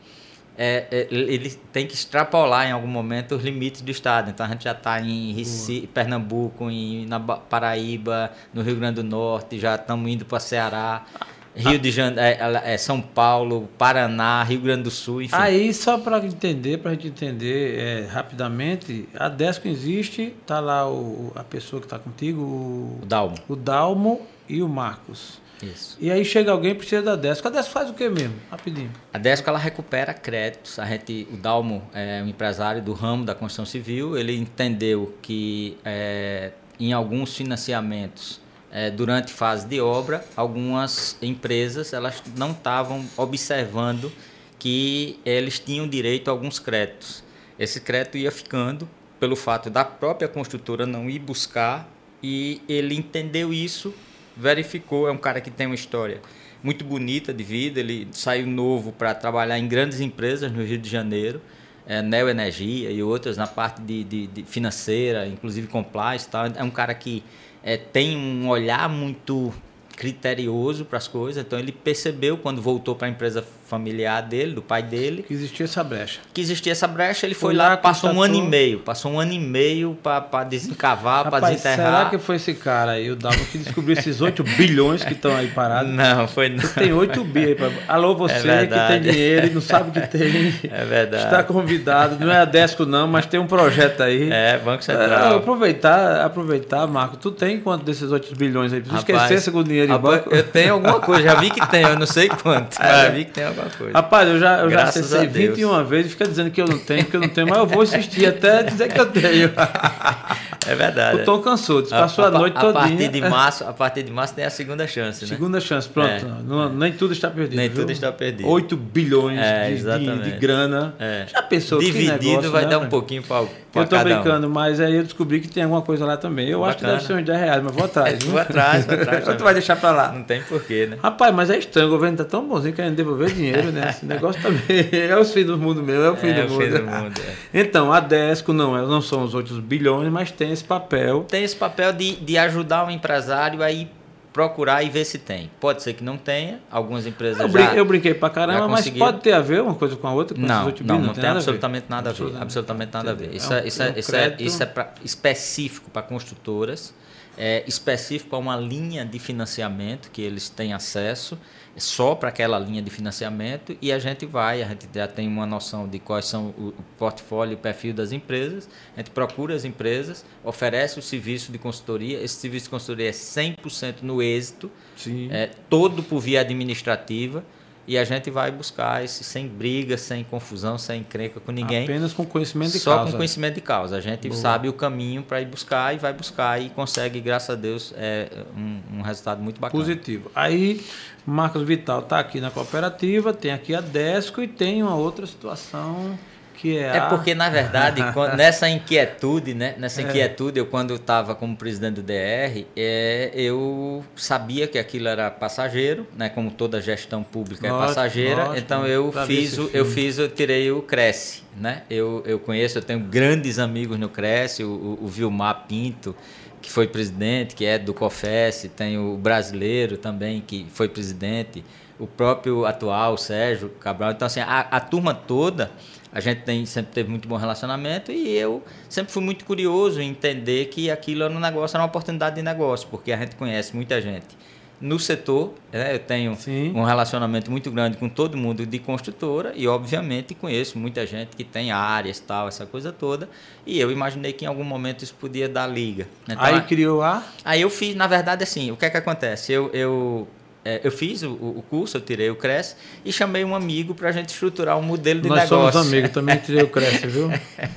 É, é, ele tem que extrapolar em algum momento os limites do estado. Então a gente já está em Recife, Pernambuco, em, na Paraíba, no Rio Grande do Norte, já estamos indo para Ceará. Rio de Janeiro, é, é, São Paulo, Paraná, Rio Grande do Sul, enfim. Aí, só para entender, para a gente entender é, rapidamente, a Desco existe, tá lá o, a pessoa que está contigo, o, o Dalmo. O Dalmo e o Marcos. Isso. E aí chega alguém precisa da Desco. A Desco faz o que mesmo? Rapidinho. A Desco ela recupera créditos. A gente, o Dalmo é um empresário do ramo da construção civil. Ele entendeu que é, em alguns financiamentos é, durante fase de obra, algumas empresas elas não estavam observando que eles tinham direito a alguns créditos. Esse crédito ia ficando pelo fato da própria construtora não ir buscar e ele entendeu isso, verificou, é um cara que tem uma história muito bonita de vida, ele saiu novo para trabalhar em grandes empresas no Rio de Janeiro, é, Neo Energia e outras na parte de, de, de financeira, inclusive compliance, tal. é um cara que é, tem um olhar muito criterioso para as coisas. Então ele percebeu quando voltou para a empresa familiar dele, do pai dele. Que existia essa brecha. Que existia essa brecha, ele foi, foi lá, passou constatou... um ano e meio. Passou um ano e meio para desencavar, para desenterrar. Será que foi esse cara aí, o Dalmo, que descobriu esses 8 bilhões que estão aí parados? Não, foi não. Você tem 8 bi aí. Pra... Alô, você é que tem dinheiro e não sabe que tem. [laughs] É verdade. Está convidado. Não é a Desco, não, mas tem um projeto aí. É, Banco Central. É, aproveitar, aproveitar, Marco. Tu tem quanto desses 8 bilhões aí? Precisa esquecer segundo dinheiro em banco. Eu tenho alguma coisa, já vi que tem, eu não sei quanto. [laughs] É. Já vi que tem alguma alguma coisa. Rapaz, eu já, eu já acessei 21 vezes e fica dizendo que eu não tenho, que eu não tenho, mas eu vou insistir até dizer que eu tenho. [laughs] É verdade. O Tom cansou, passou a, a, noite toda. A partir de março, a partir de março tem a segunda chance, né? Segunda chance, pronto. É. Não, nem tudo está perdido. Nem viu? tudo está perdido. 8 bilhões é, de, de, de, grana. É. Já pensou Dividido que negócio, vai né, dar um pouquinho para Eu tô brincando, um. mas aí eu descobri que tem alguma coisa lá também. Eu Bacana. acho que deve ser uns 10 reais, mas vou atrás. [laughs] vou atrás, vou atrás. [laughs] tu vai deixar para lá. Não tem porquê, né? Rapaz, mas é estranho, o governo tá tão bonzinho querendo devolver dinheiro, né? Esse negócio também [laughs] é o fim do mundo mesmo, é o fim é, do mundo. Fim do mundo é. [laughs] Então, a Desco não, é, não são os outros bilhões, mas tem esse papel. Tem esse papel de, de ajudar o empresário a ir procurar e ver se tem. Pode ser que não tenha, algumas empresas eu já Eu brinquei pra caramba, mas pode ter a ver uma coisa com a outra? Com não, não, não, não, tem, tem absolutamente nada a ver. Absolutamente nada a ver. Isso é, isso é, isso é, isso é pra, específico para construtoras, é específico para uma linha de financiamento que eles têm acesso só para aquela linha de financiamento e a gente vai, a gente já tem uma noção de quais são o portfólio e o perfil das empresas, a gente procura as empresas, oferece o serviço de consultoria, esse serviço de consultoria é 100% no êxito, Sim. é todo por via administrativa, e a gente vai buscar esse sem briga, sem confusão, sem encrenca com ninguém. Apenas com conhecimento de só causa. Só com conhecimento de causa. A gente Boa. sabe o caminho para ir buscar e vai buscar e consegue, graças a Deus, é, um, um resultado muito bacana. Positivo. Aí, Marcos Vital está aqui na cooperativa, tem aqui a Desco e tem uma outra situação que é, é porque, na verdade, [laughs] nessa inquietude, né? Nessa é. inquietude, eu quando estava como presidente do DR, é, eu sabia que aquilo era passageiro, né? Como toda gestão pública é passageira. então eu fiz, o, eu fiz, eu tirei o Cresce, né? Eu, eu conheço, eu tenho grandes amigos no Cresce, o, o Vilmar Pinto, que foi presidente, que é do COFES, tem o brasileiro também, que foi presidente, o próprio atual, Sérgio Cabral. Então, assim, a, a turma toda a gente tem, sempre teve muito bom relacionamento e eu sempre fui muito curioso em entender que aquilo era um negócio, era uma oportunidade de negócio, porque a gente conhece muita gente no setor, né? eu tenho Sim. um relacionamento muito grande com todo mundo de construtora e obviamente conheço muita gente que tem áreas tal, essa coisa toda, e eu imaginei que em algum momento isso podia dar liga. Então, aí criou a? Aí eu fiz, na verdade, assim, o que é que acontece? Eu, eu é, eu fiz o, o, curso, eu tirei o CRES e chamei um amigo para a gente estruturar um modelo de Nós negócio. Nós somos amigos, também tirei o CRES, [laughs] viu?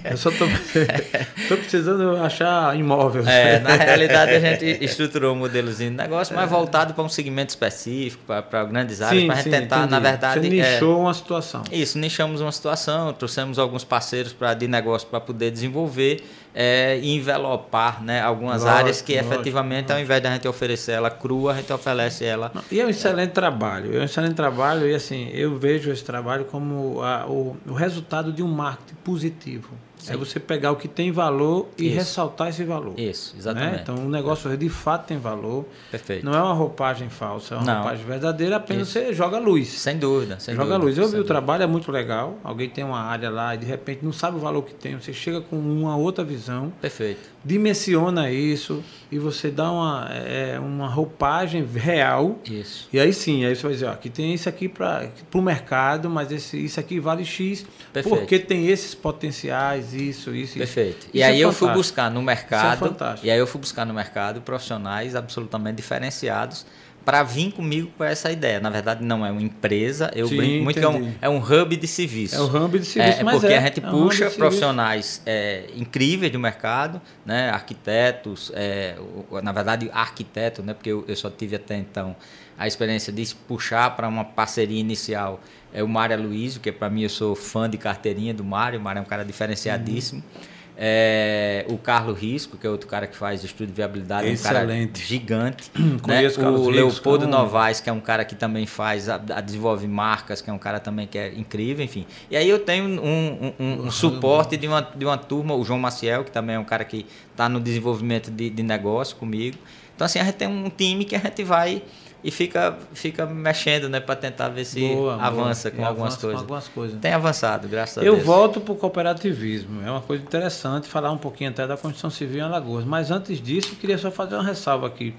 Eu só estou [laughs] precisando achar imóvel. É, na realidade, a gente estruturou um modelozinho de negócio, mas voltado para um segmento específico, para grandes áreas, para a gente tentar, entendi. na verdade... Você é nichou é, uma situação. Isso, nichamos uma situação, trouxemos alguns parceiros pra, de negócio para poder desenvolver é, envelopar né, algumas lógico, áreas que lógico, efetivamente, lógico. ao invés da gente oferecer ela crua, a gente oferece ela. E é um excelente é. trabalho. É um excelente trabalho e assim, eu vejo esse trabalho como a, o, o resultado de um marketing positivo. Sim. É você pegar o que tem valor e Isso. ressaltar esse valor. Isso, né? exatamente. Né? Então o negócio de fato tem valor. Perfeito. Não é uma roupagem falsa, é uma Não. roupagem verdadeira, apenas Isso. você joga luz. Sem dúvida, sem joga dúvida, luz. Eu vi dúvida. o trabalho, é muito legal. Alguém tem uma área lá e de repente não sabe o valor que tem. Você chega com uma outra visão. Perfeito. Dimensiona isso e você dá uma, é, uma roupagem real. Isso. E aí sim, aí você vai dizer, ó, aqui tem isso aqui para o mercado, mas esse, isso aqui vale X, Perfeito. porque tem esses potenciais, isso, isso, Perfeito. E aí é eu fui buscar no mercado. É e aí eu fui buscar no mercado profissionais absolutamente diferenciados para vir comigo com essa ideia. Na verdade, não é uma empresa, eu Sim, brinco muito entendi. que é um, é um hub de serviço. É um hub de serviço, é, mas porque é, a gente é puxa um profissionais é, incríveis do mercado, né? arquitetos, é, na verdade, arquiteto, né? porque eu, eu só tive até então a experiência de puxar para uma parceria inicial é o Mário Luiz, que para mim eu sou fã de carteirinha do Mário, o Mário é um cara diferenciadíssimo. Uhum. É, o Carlos Risco, que é outro cara que faz estudo de viabilidade, Excelente. um cara gigante. né? O Leopoldo Novaes, que é um cara que também faz, a, a, desenvolve marcas, que é um cara também que é incrível, enfim. E aí eu tenho um, um, um, um suporte de uma, de uma turma, o João Maciel, que também é um cara que está no desenvolvimento de, de negócio comigo. Então, assim, a gente tem um time que a gente vai e fica, fica mexendo, né, para tentar ver se boa, avança boa. com algumas coisas. com algumas coisas. Tem avançado, graças a Eu Deus. Eu volto para o cooperativismo. É uma coisa interessante falar um pouquinho até da Constituição Civil em Alagoas. Mas antes disso, eu queria só fazer uma ressalva aqui.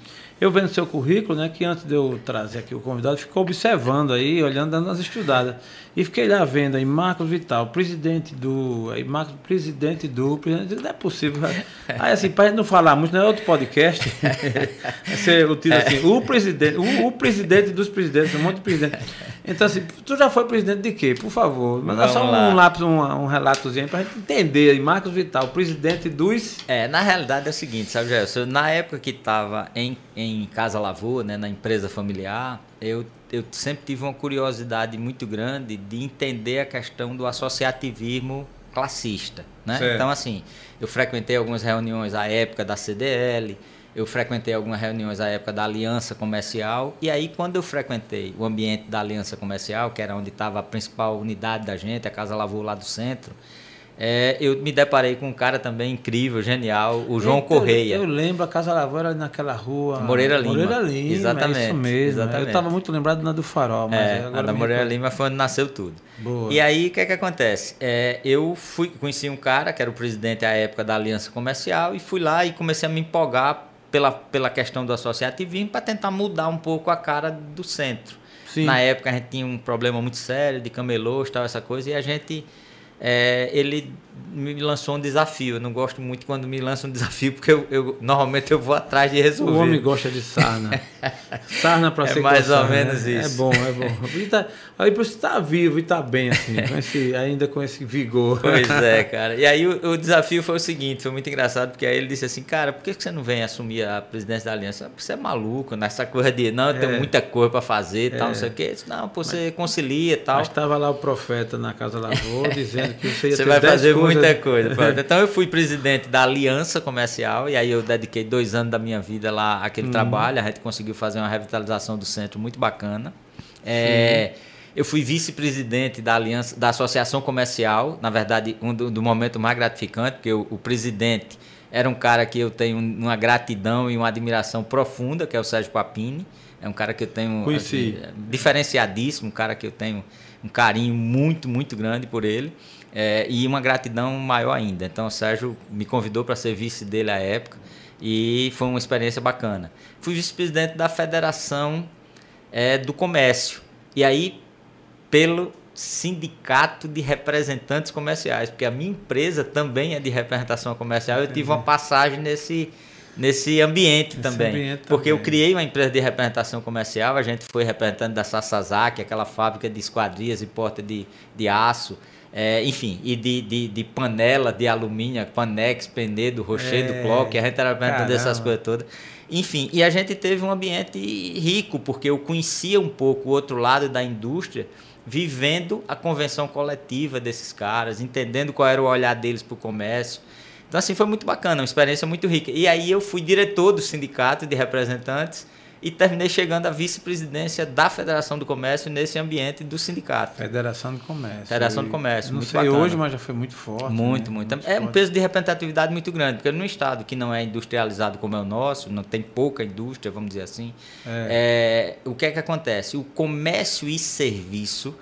Eu vendo seu currículo, né, que antes de eu trazer aqui o convidado, ficou observando aí, olhando, dando umas estudadas. E fiquei lá vendo aí Marcos Vital, presidente do. Aí Marcos, presidente do. Presidente, não é possível. Aí assim, para não falar muito, não é outro podcast. [laughs] Ser o título assim, o presidente, o, o, presidente dos presidentes, um monte de presidente. Então, assim, tu já foi presidente de quê? Por favor, manda só um lá. lápis, um, um relatozinho pra gente entender. Marcos Vital, presidente dos. É, na realidade é o seguinte, sabe, Gerson? Na época que estava em, em Casa Lavoura, né, na empresa familiar, eu eu sempre tive uma curiosidade muito grande de entender a questão do associativismo classista. Né? Então, assim, eu frequentei algumas reuniões à época da CDL, eu frequentei algumas reuniões à época da Aliança Comercial, e aí, quando eu frequentei o ambiente da Aliança Comercial, que era onde estava a principal unidade da gente, a Casa Lavoura lá do centro, é, eu me deparei com um cara também incrível, genial, o João Correia. Eu lembro, a Casa Lavoura naquela rua. Moreira Lima. Moreira Lima, exatamente. É isso mesmo. Exatamente. Eu estava muito lembrado na do Farol. Mas é, a da Moreira Lima foi onde nasceu tudo. Boa. E aí, o que é que acontece? É, eu fui, conheci um cara que era o presidente à época da Aliança Comercial e fui lá e comecei a me empolgar pela, pela questão do associativismo para tentar mudar um pouco a cara do centro. Sim. Na época a gente tinha um problema muito sério de camelôs, tal, essa coisa, e a gente é, ele me lançou um desafio. Eu não gosto muito quando me lançam um desafio, porque eu, eu normalmente eu vou atrás de resolver. O homem gosta de sarna. sarna para é ser mais ou menos é, isso. É bom, é bom. E tá, aí você está vivo e está bem, assim, [laughs] com esse, ainda com esse vigor. Pois é, [laughs] cara. E aí o, o, desafio foi o seguinte, foi muito engraçado, porque aí ele disse assim, cara, por que você não vem assumir a presidência da aliança? Porque você é maluco, nessa coisa de, não, eu tenho é. muita coisa para fazer e tal, não sei o quê. Disse, não, pô, você mas, concilia e tal. Mas estava lá o profeta na Casa Lavor dizendo que você ia Você vai fazer muita coisa. [laughs] então eu fui presidente da Aliança Comercial e aí eu dediquei dois anos da minha vida lá àquele hum. trabalho. A gente conseguiu fazer uma revitalização do centro muito bacana. É, eu fui vice-presidente da Aliança, da Associação Comercial. Na verdade, um do, do momento mais gratificante, porque o, o presidente era um cara que eu tenho uma gratidão e uma admiração profunda, que é o Sérgio Papini. É um cara que eu tenho assim, diferenciadíssimo, um cara que eu tenho um carinho muito, muito grande por ele é, e uma gratidão maior ainda. Então, o Sérgio me convidou para ser vice dele à época e foi uma experiência bacana. Fui vice-presidente da Federação é, do Comércio e aí pelo sindicato de representantes comerciais, porque a minha empresa também é de representação comercial. Eu tive uma passagem nesse nesse ambiente, também, ambiente porque também. eu criei uma empresa de representação comercial. A gente foi representante da Sasazaki, aquela fábrica de esquadrias e porta de, de aço. É, enfim, e de, de, de, panela de alumínio, Panex, Penedo, Rochedo, é, Clock, a gente era representante dessas coisas todas. Enfim, e a gente teve um ambiente rico, porque eu conhecia um pouco o outro lado da indústria, vivendo a convenção coletiva desses caras, entendendo qual era o olhar deles para o comércio. Então, assim, foi muito bacana, uma experiência muito rica. E aí eu fui diretor do sindicato de representantes e terminei chegando à vice-presidência da Federação do Comércio nesse ambiente do sindicato. Federação do Comércio. Federação do Comércio. Não muito sei bacana. hoje, mas já foi muito forte. Muito, né? muito. muito é um peso de representatividade muito grande, porque num estado que não é industrializado como é o nosso, não tem pouca indústria, vamos dizer assim, é. É, o que é que acontece? O comércio e serviço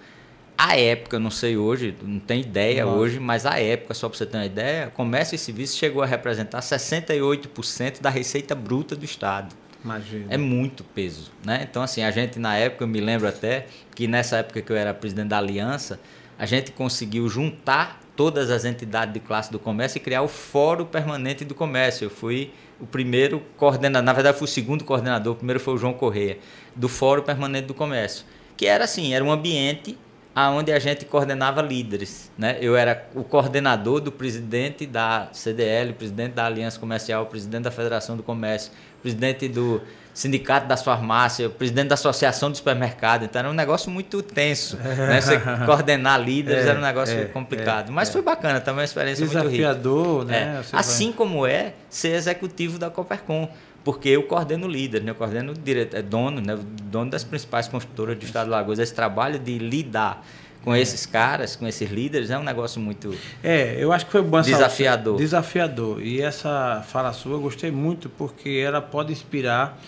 a época, não sei hoje, não tenho ideia Nossa. hoje, mas a época, só para você ter uma ideia, comércio e serviço chegou a representar 68% da receita bruta do Estado. Imagina. É muito peso, né? Então, assim, a gente na época, eu me lembro até que nessa época que eu era presidente da Aliança, a gente conseguiu juntar todas as entidades de classe do comércio e criar o Fórum Permanente do Comércio. Eu fui o primeiro coordenador, na verdade, fui o segundo coordenador, o primeiro foi o João Correia, do Fórum Permanente do Comércio. Que era assim, era um ambiente aonde a gente coordenava líderes. Né? Eu era o coordenador do presidente da CDL, presidente da Aliança Comercial, presidente da Federação do Comércio, presidente do Sindicato das Farmácias, presidente da Associação do Supermercado. Então era um negócio muito tenso. Né? Você [laughs] coordenar líderes é, era um negócio é, complicado. É, Mas é. foi bacana, também uma experiência Desafiador, muito rica. né? É. Assim vai... como é ser executivo da Coopercom porque eu coordeno líder, né? eu coordeno direto, é dono, né? dono das principais construtoras do estado de Lagoas. Esse trabalho de lidar com esses caras, com esses líderes, é um negócio muito É, eu acho que foi bom desafiador. Desafiador. E essa fala sua eu gostei muito porque ela pode inspirar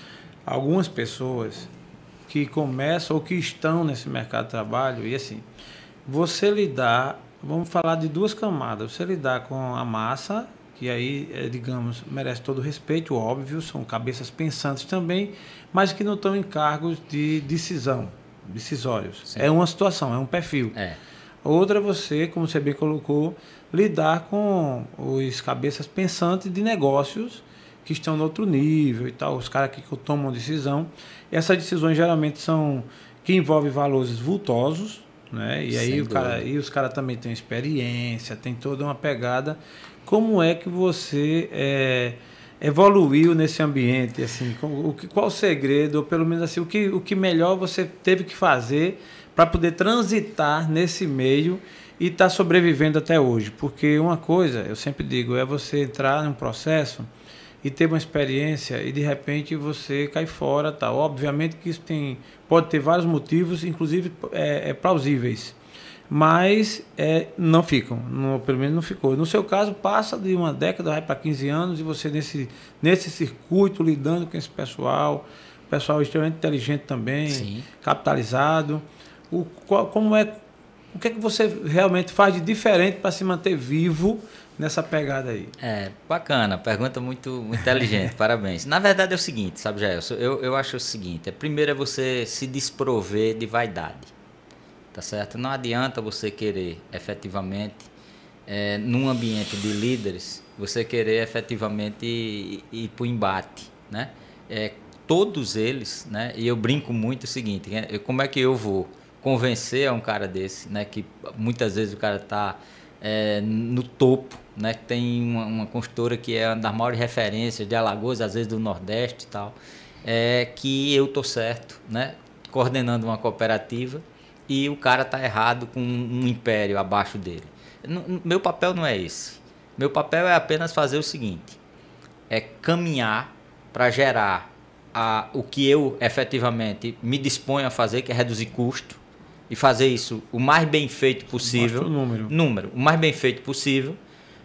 algumas pessoas que começam ou que estão nesse mercado de trabalho e assim, você lidar, vamos falar de duas camadas, você lidar com a massa que aí, é, digamos, merece todo o respeito, óbvio, são cabeças pensantes também, mas que não estão em cargos de decisão, decisórios. Sim. É uma situação, é um perfil. É. Outra é você, como você bem colocou, lidar com os cabeças pensantes de negócios que estão no outro nível e tal, os caras que tomam decisão. Essas decisões geralmente são que envolvem valores vultosos, né? E aí o cara, e os caras também têm experiência, tem toda uma pegada. Como é que você é, evoluiu nesse ambiente? Assim, o, qual o segredo, ou pelo menos assim, o que, o que melhor você teve que fazer para poder transitar nesse meio e estar tá sobrevivendo até hoje? Porque uma coisa, eu sempre digo, é você entrar num processo e ter uma experiência e de repente você cai fora, tá? Obviamente que isso tem pode ter vários motivos, inclusive é, é plausíveis, mas é, não ficam, no, pelo menos não ficou. No seu caso, passa de uma década, vai para 15 anos e você nesse nesse circuito lidando com esse pessoal, pessoal extremamente inteligente também, Sim. capitalizado. O qual, como é o que é que você realmente faz de diferente para se manter vivo? nessa pegada aí? É, bacana, pergunta muito, muito inteligente, [laughs] parabéns. Na verdade é o seguinte, sabe, Jair, eu, eu acho o seguinte, é, primeiro é você se desprover de vaidade, tá certo? Não adianta você querer efetivamente, é, num ambiente de líderes, você querer efetivamente ir, ir para o embate, né? É, todos eles, né? E eu brinco muito o seguinte, né? como é que eu vou convencer a um cara desse, né? Que muitas vezes o cara está é, no topo, né? Tem uma, uma, construtora que é uma das maiores referências de Alagoas, às vezes do Nordeste e tal, é que eu tô certo, né? Coordenando uma cooperativa e o cara tá errado com um império abaixo dele. meu papel não é esse. Meu papel é apenas fazer o seguinte: é caminhar para gerar a, o que eu efetivamente me disponho a fazer, que é reduzir custo, e fazer isso o mais bem feito possível. O número. Número, o mais bem feito possível.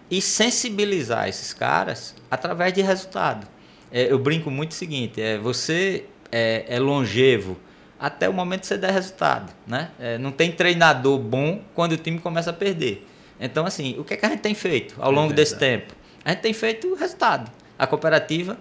E sensibilizar esses caras através de resultado. É, eu brinco muito o seguinte: é, você é, é, longevo até o momento que você der resultado. Né? É, não tem treinador bom quando o time começa a perder. Então, assim, o que, é que a gente tem feito ao longo desse tempo? A gente tem feito resultado. A cooperativa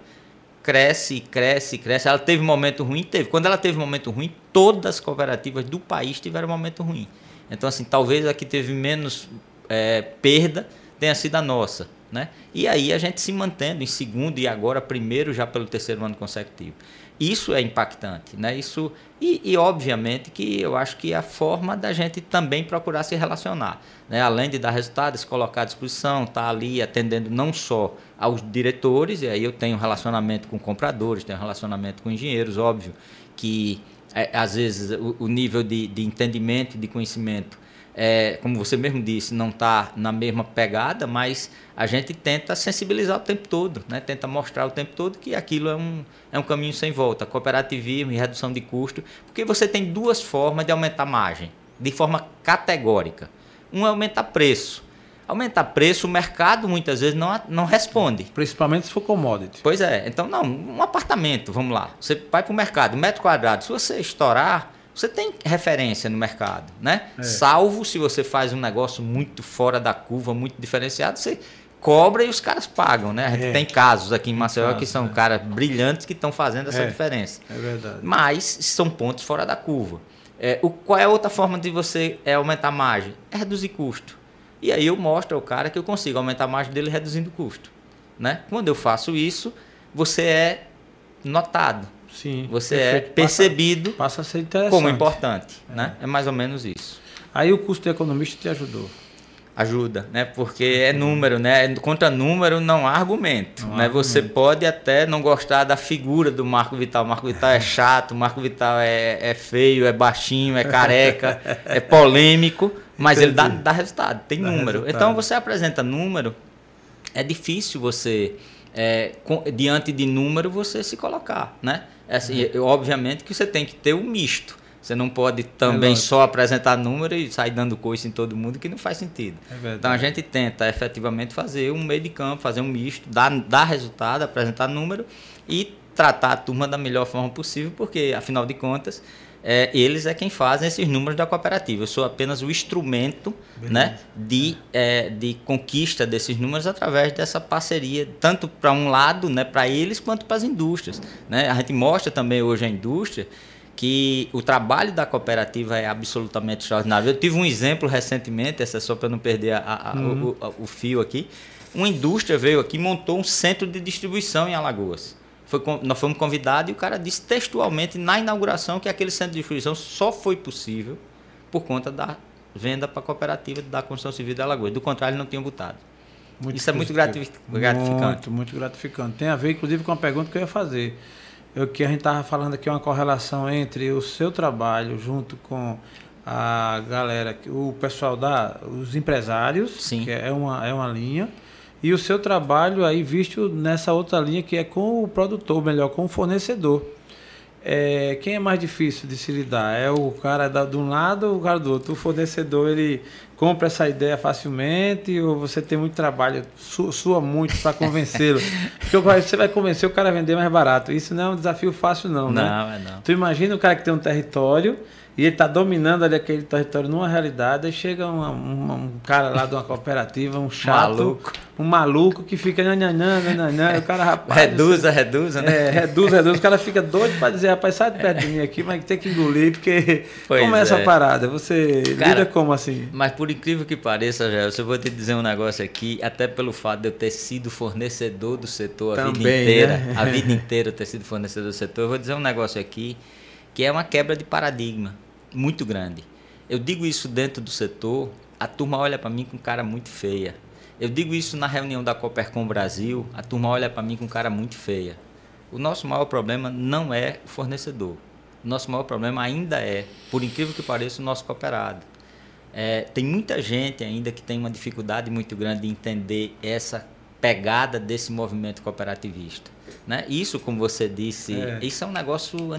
cresce, cresce, cresce. Ela teve momento ruim? Teve. Quando ela teve momento ruim, todas as cooperativas do país tiveram momento ruim. Então, assim, talvez a que teve menos é, perda tenha sido a nossa. Né? E aí a gente se mantendo em segundo e agora primeiro já pelo terceiro ano consecutivo. Isso é impactante, né? Isso e, e, obviamente que eu acho que é a forma da gente também procurar se relacionar, né? Além de dar resultados, colocar à disposição, estar tá ali atendendo não só aos diretores, e aí eu tenho relacionamento com compradores, tenho relacionamento com engenheiros, óbvio que é, às vezes o, o nível de, de entendimento, de conhecimento é, como você mesmo disse, não está na mesma pegada, mas a gente tenta sensibilizar o tempo todo, né? tenta mostrar o tempo todo que aquilo é um, é um caminho sem volta, cooperativismo e redução de custo, porque você tem duas formas de aumentar margem, de forma categórica. Um é aumentar preço. Aumentar preço, o mercado muitas vezes não, não responde. Principalmente se for commodity. Pois é. Então, não, um apartamento, vamos lá. Você vai para o mercado, metro quadrado. Se você estourar, você tem referência no mercado, né? É. Salvo se você faz um negócio muito fora da curva, muito diferenciado, você cobra e os caras pagam, né? A gente é. tem casos aqui em Maceió casos, que são é. caras brilhantes que estão fazendo essa é. diferença. É verdade. Mas são pontos fora da curva. É, o, qual é a outra forma de você é, aumentar a margem? É reduzir custo. E aí eu mostro ao cara que eu consigo aumentar a margem dele reduzindo o custo. Né? Quando eu faço isso, você é notado. Sim, você é perfeito. é percebido passa, passa, a ser interessante. como importante. É. Né? é mais ou menos isso. Aí o curso de economista te ajudou? Ajuda, né? Porque é número, né? Contra número não há argumento. Não né? Há você argumento. pode até não gostar da figura do Marco Vital. O Marco Vital é chato, o Marco Vital é, é feio, é baixinho, é careca, [laughs] é polêmico, mas Entendi. ele dá, dá resultado, tem dá número. Resultado. Então você apresenta número, é difícil você, é, com, diante de número, você se colocar, né? É assim, uhum. obviamente que você tem que ter o um misto. Você não pode também é só apresentar número e sair dando coisa em todo mundo, que não faz sentido. É então a gente tenta efetivamente fazer um meio de campo, fazer um misto, dar, dar resultado, apresentar número e tratar a turma da melhor forma possível, porque afinal de contas é, eles é quem fazem esses números da cooperativa. Eu sou apenas o instrumento né, de, é, de conquista desses números através dessa parceria, tanto para um lado, né, para eles, quanto para as indústrias. Né? A gente mostra também hoje a indústria que o trabalho da cooperativa é absolutamente extraordinário. Eu tive um exemplo recentemente, essa é só para não perder a, a, uhum. o, o, o, fio aqui, uma indústria veio aqui e montou um centro de distribuição em Alagoas. Foi, nós fomos convidados e o cara disse textualmente na inauguração que aquele centro de distribuição só foi possível por conta da venda para a cooperativa da construção civil de Alagoas. Do contrário, não tinham botado. Muito Isso é muito gratificante. Muito, muito gratificante. Tem a ver, inclusive, com a pergunta que eu ia fazer. Eu, que a gente estava falando aqui uma correlação entre o seu trabalho junto com a galera, o pessoal da, os empresários, Sim. que é uma, é uma linha, e o seu trabalho aí visto nessa outra linha que é com o produtor, melhor, com o fornecedor. É, quem é mais difícil de se lidar? É o cara da, de um lado ou o cara do outro? O fornecedor ele compra essa ideia facilmente ou você tem muito trabalho, sua, sua muito para convencê-lo? [laughs] Porque você vai convencer o cara a vender mais barato. Isso não é um desafio fácil, não, não né? Não, é não. Tu imagina o cara que tem um território e ele está dominando ali aquele território numa realidade, aí chega uma, uma, um cara lá de uma cooperativa, um chato, maluco. um maluco que fica nananã, nananã, o cara, rapaz... reduza, reduza, né? É, reduz, reduz, o cara fica doido para dizer, rapaz, sai de perto de mim aqui, mas tem que engolir, porque pois começa é. a parada, você cara, lida como assim? Mas por incrível que pareça, já, eu vou te dizer um negócio aqui, até pelo fato de eu ter sido fornecedor do setor a Também, vida inteira, né? a vida inteira ter sido fornecedor do setor, eu vou dizer um negócio aqui, que é uma quebra de paradigma muito grande. Eu digo isso dentro do setor, a turma olha para mim com cara muito feia. Eu digo isso na reunião da Coopercom Brasil, a turma olha para mim com cara muito feia. O nosso maior problema não é o fornecedor. O nosso maior problema ainda é, por incrível que pareça, o nosso cooperado. É, tem muita gente ainda que tem uma dificuldade muito grande de entender essa pegada desse movimento cooperativista. Né? Isso, como você disse, é. isso é um negócio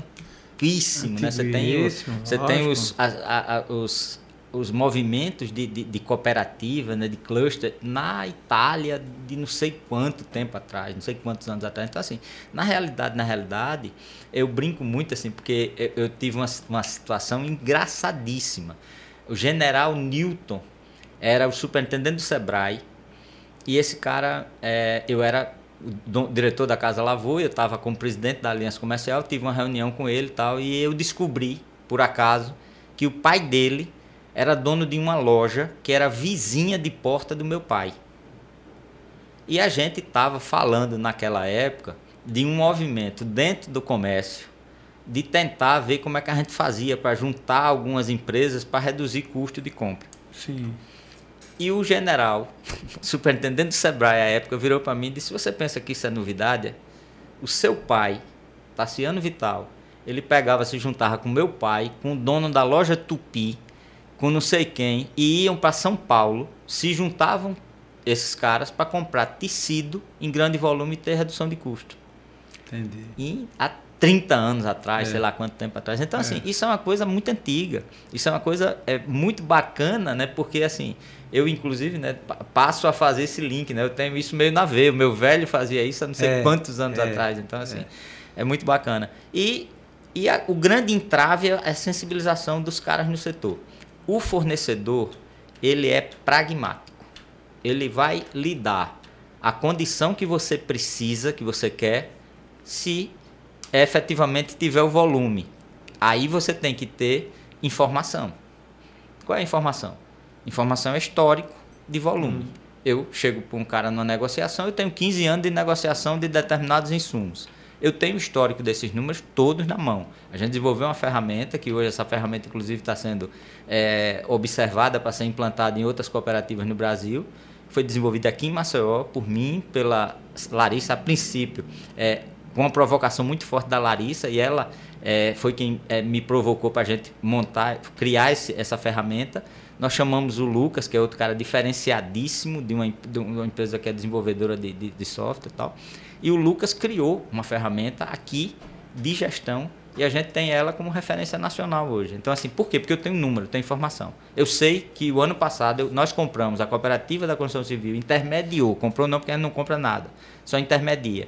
riquíssimo, né? Você tem, os, você tem os, a, a, os, os movimentos de, de, de, cooperativa, né? de cluster, na Itália de não sei quanto tempo atrás, não sei quantos anos atrás. Então, assim, na realidade, na realidade, eu brinco muito assim, porque eu, eu tive uma, uma situação engraçadíssima. O general Newton era o superintendente do Sebrae, e esse cara, é, eu era o diretor da Casa Lavou, eu estava como presidente da Aliança Comercial, tive uma reunião com ele e tal, e eu descobri, por acaso, que o pai dele era dono de uma loja que era vizinha de porta do meu pai. E a gente estava falando naquela época de um movimento dentro do comércio de tentar ver como é que a gente fazia para juntar algumas empresas para reduzir custo de compra. Sim. E o general, [laughs] superintendente do Sebrae à época, virou para mim e disse: Você pensa que isso é novidade? O seu pai, Tassiano Vital, ele pegava, se juntava com meu pai, com o dono da loja Tupi, com não sei quem, e iam para São Paulo, se juntavam esses caras para comprar tecido em grande volume e ter redução de custo. Entendi. E há 30 anos atrás, é. sei lá quanto tempo atrás. Então, assim, é. isso é uma coisa muito antiga. Isso é uma coisa é, muito bacana, né? Porque, assim, eu, inclusive, né, passo a fazer esse link, né? Eu tenho isso meio na veia. O meu velho fazia isso há não sei é, quantos anos é, atrás. Então, assim, é, é muito bacana. E, e a, o grande entrave é a sensibilização dos caras no setor. O fornecedor, ele é pragmático. Ele vai lhe dar a condição que você precisa, que você quer, se efetivamente tiver o volume. Aí você tem que ter informação. Qual é a informação? Informação é histórico de volume. Hum. Eu chego para um cara numa negociação, eu tenho 15 anos de negociação de determinados insumos. Eu tenho o histórico desses números todos na mão. A gente desenvolveu uma ferramenta, que hoje essa ferramenta, inclusive, está sendo é, observada para ser implantada em outras cooperativas no Brasil. Foi desenvolvida aqui em Maceió, por mim, pela Larissa, a princípio. É, com uma provocação muito forte da Larissa, e ela é, foi quem me provocou para a gente montar, criar esse, essa ferramenta. Nós chamamos o Lucas, que é outro cara diferenciadíssimo de uma, de uma empresa que é desenvolvedora de, de, de software e tal. E o Lucas criou uma ferramenta aqui de gestão e a gente tem ela como referência nacional hoje. Então, assim, por quê? Porque eu tenho número, eu tenho informação. Eu sei que o ano passado eu, nós compramos, a cooperativa da construção civil intermediou, comprou não porque a gente não compra nada, só intermedia,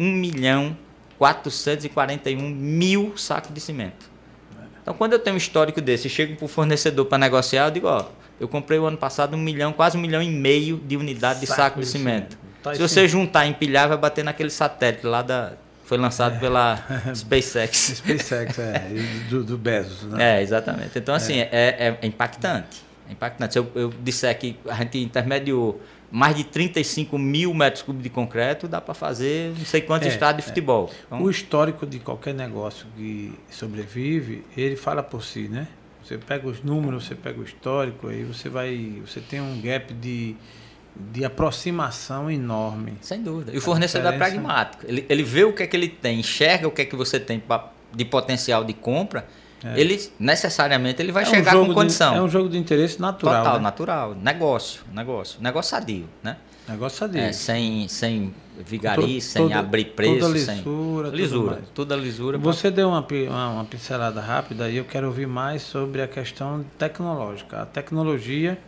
1 milhão 441 mil sacos de cimento. Então, quando eu tenho um histórico desse, chego para o fornecedor para negociar, eu digo, ó, eu comprei o ano passado um milhão, quase um milhão e meio de unidade de saco, saco de, de cimento. cimento. Tá Se você juntar, empilhar, vai bater naquele satélite lá da. Foi lançado é. pela [laughs] SpaceX. SpaceX, é, do, do Bezos, né? É, exatamente. Então, assim, é, é, é impactante. É impactante. Se eu, eu disser que a gente intermediou mais de 35 mil metros cúbicos de concreto, dá para fazer não sei quanto é, estado de é. futebol. Então, o histórico de qualquer negócio que sobrevive, ele fala por si, né? Você pega os números, você pega o histórico, aí você vai. Você tem um gap de, de aproximação enorme. Sem dúvida. E o fornecedor é pragmático. Ele, ele vê o que é que ele tem, enxerga o que é que você tem pra, de potencial de compra é. Ele necessariamente ele vai é chegar um com condição. De, é um jogo de interesse natural. Total, né? natural. Negócio, negócio. Negócio sadio, né? Negócio sadio. É, sem, sem vigarice, sem toda, abrir preço. Toda lisura. Sem... Lisura. Toda lisura. Você pra... deu uma, uma, uma, pincelada rápida e eu quero ouvir mais sobre a questão tecnológica. A tecnologia,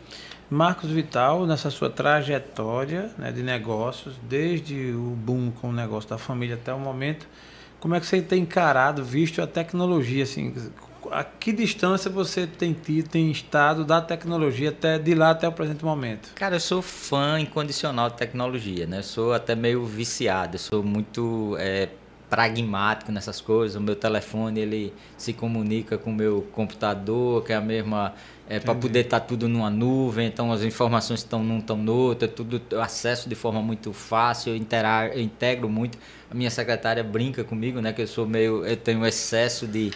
Marcos Vital, nessa sua trajetória né, de negócios, desde o boom com o negócio da família até o momento, como é que você tem encarado, visto a tecnologia, assim, a que distância você tem tido, tem estado da tecnologia até de lá até o presente momento? Cara, eu sou fã incondicional de tecnologia, né? Eu sou até meio viciado, eu sou muito é, pragmático nessas coisas. O meu telefone ele se comunica com o meu computador, que é a mesma é, para poder estar tá tudo numa nuvem, então as informações estão num, estão no outro, é tudo acesso de forma muito fácil, eu, interago, eu integro muito. A minha secretária brinca comigo, né, que eu sou meio, eu tenho excesso de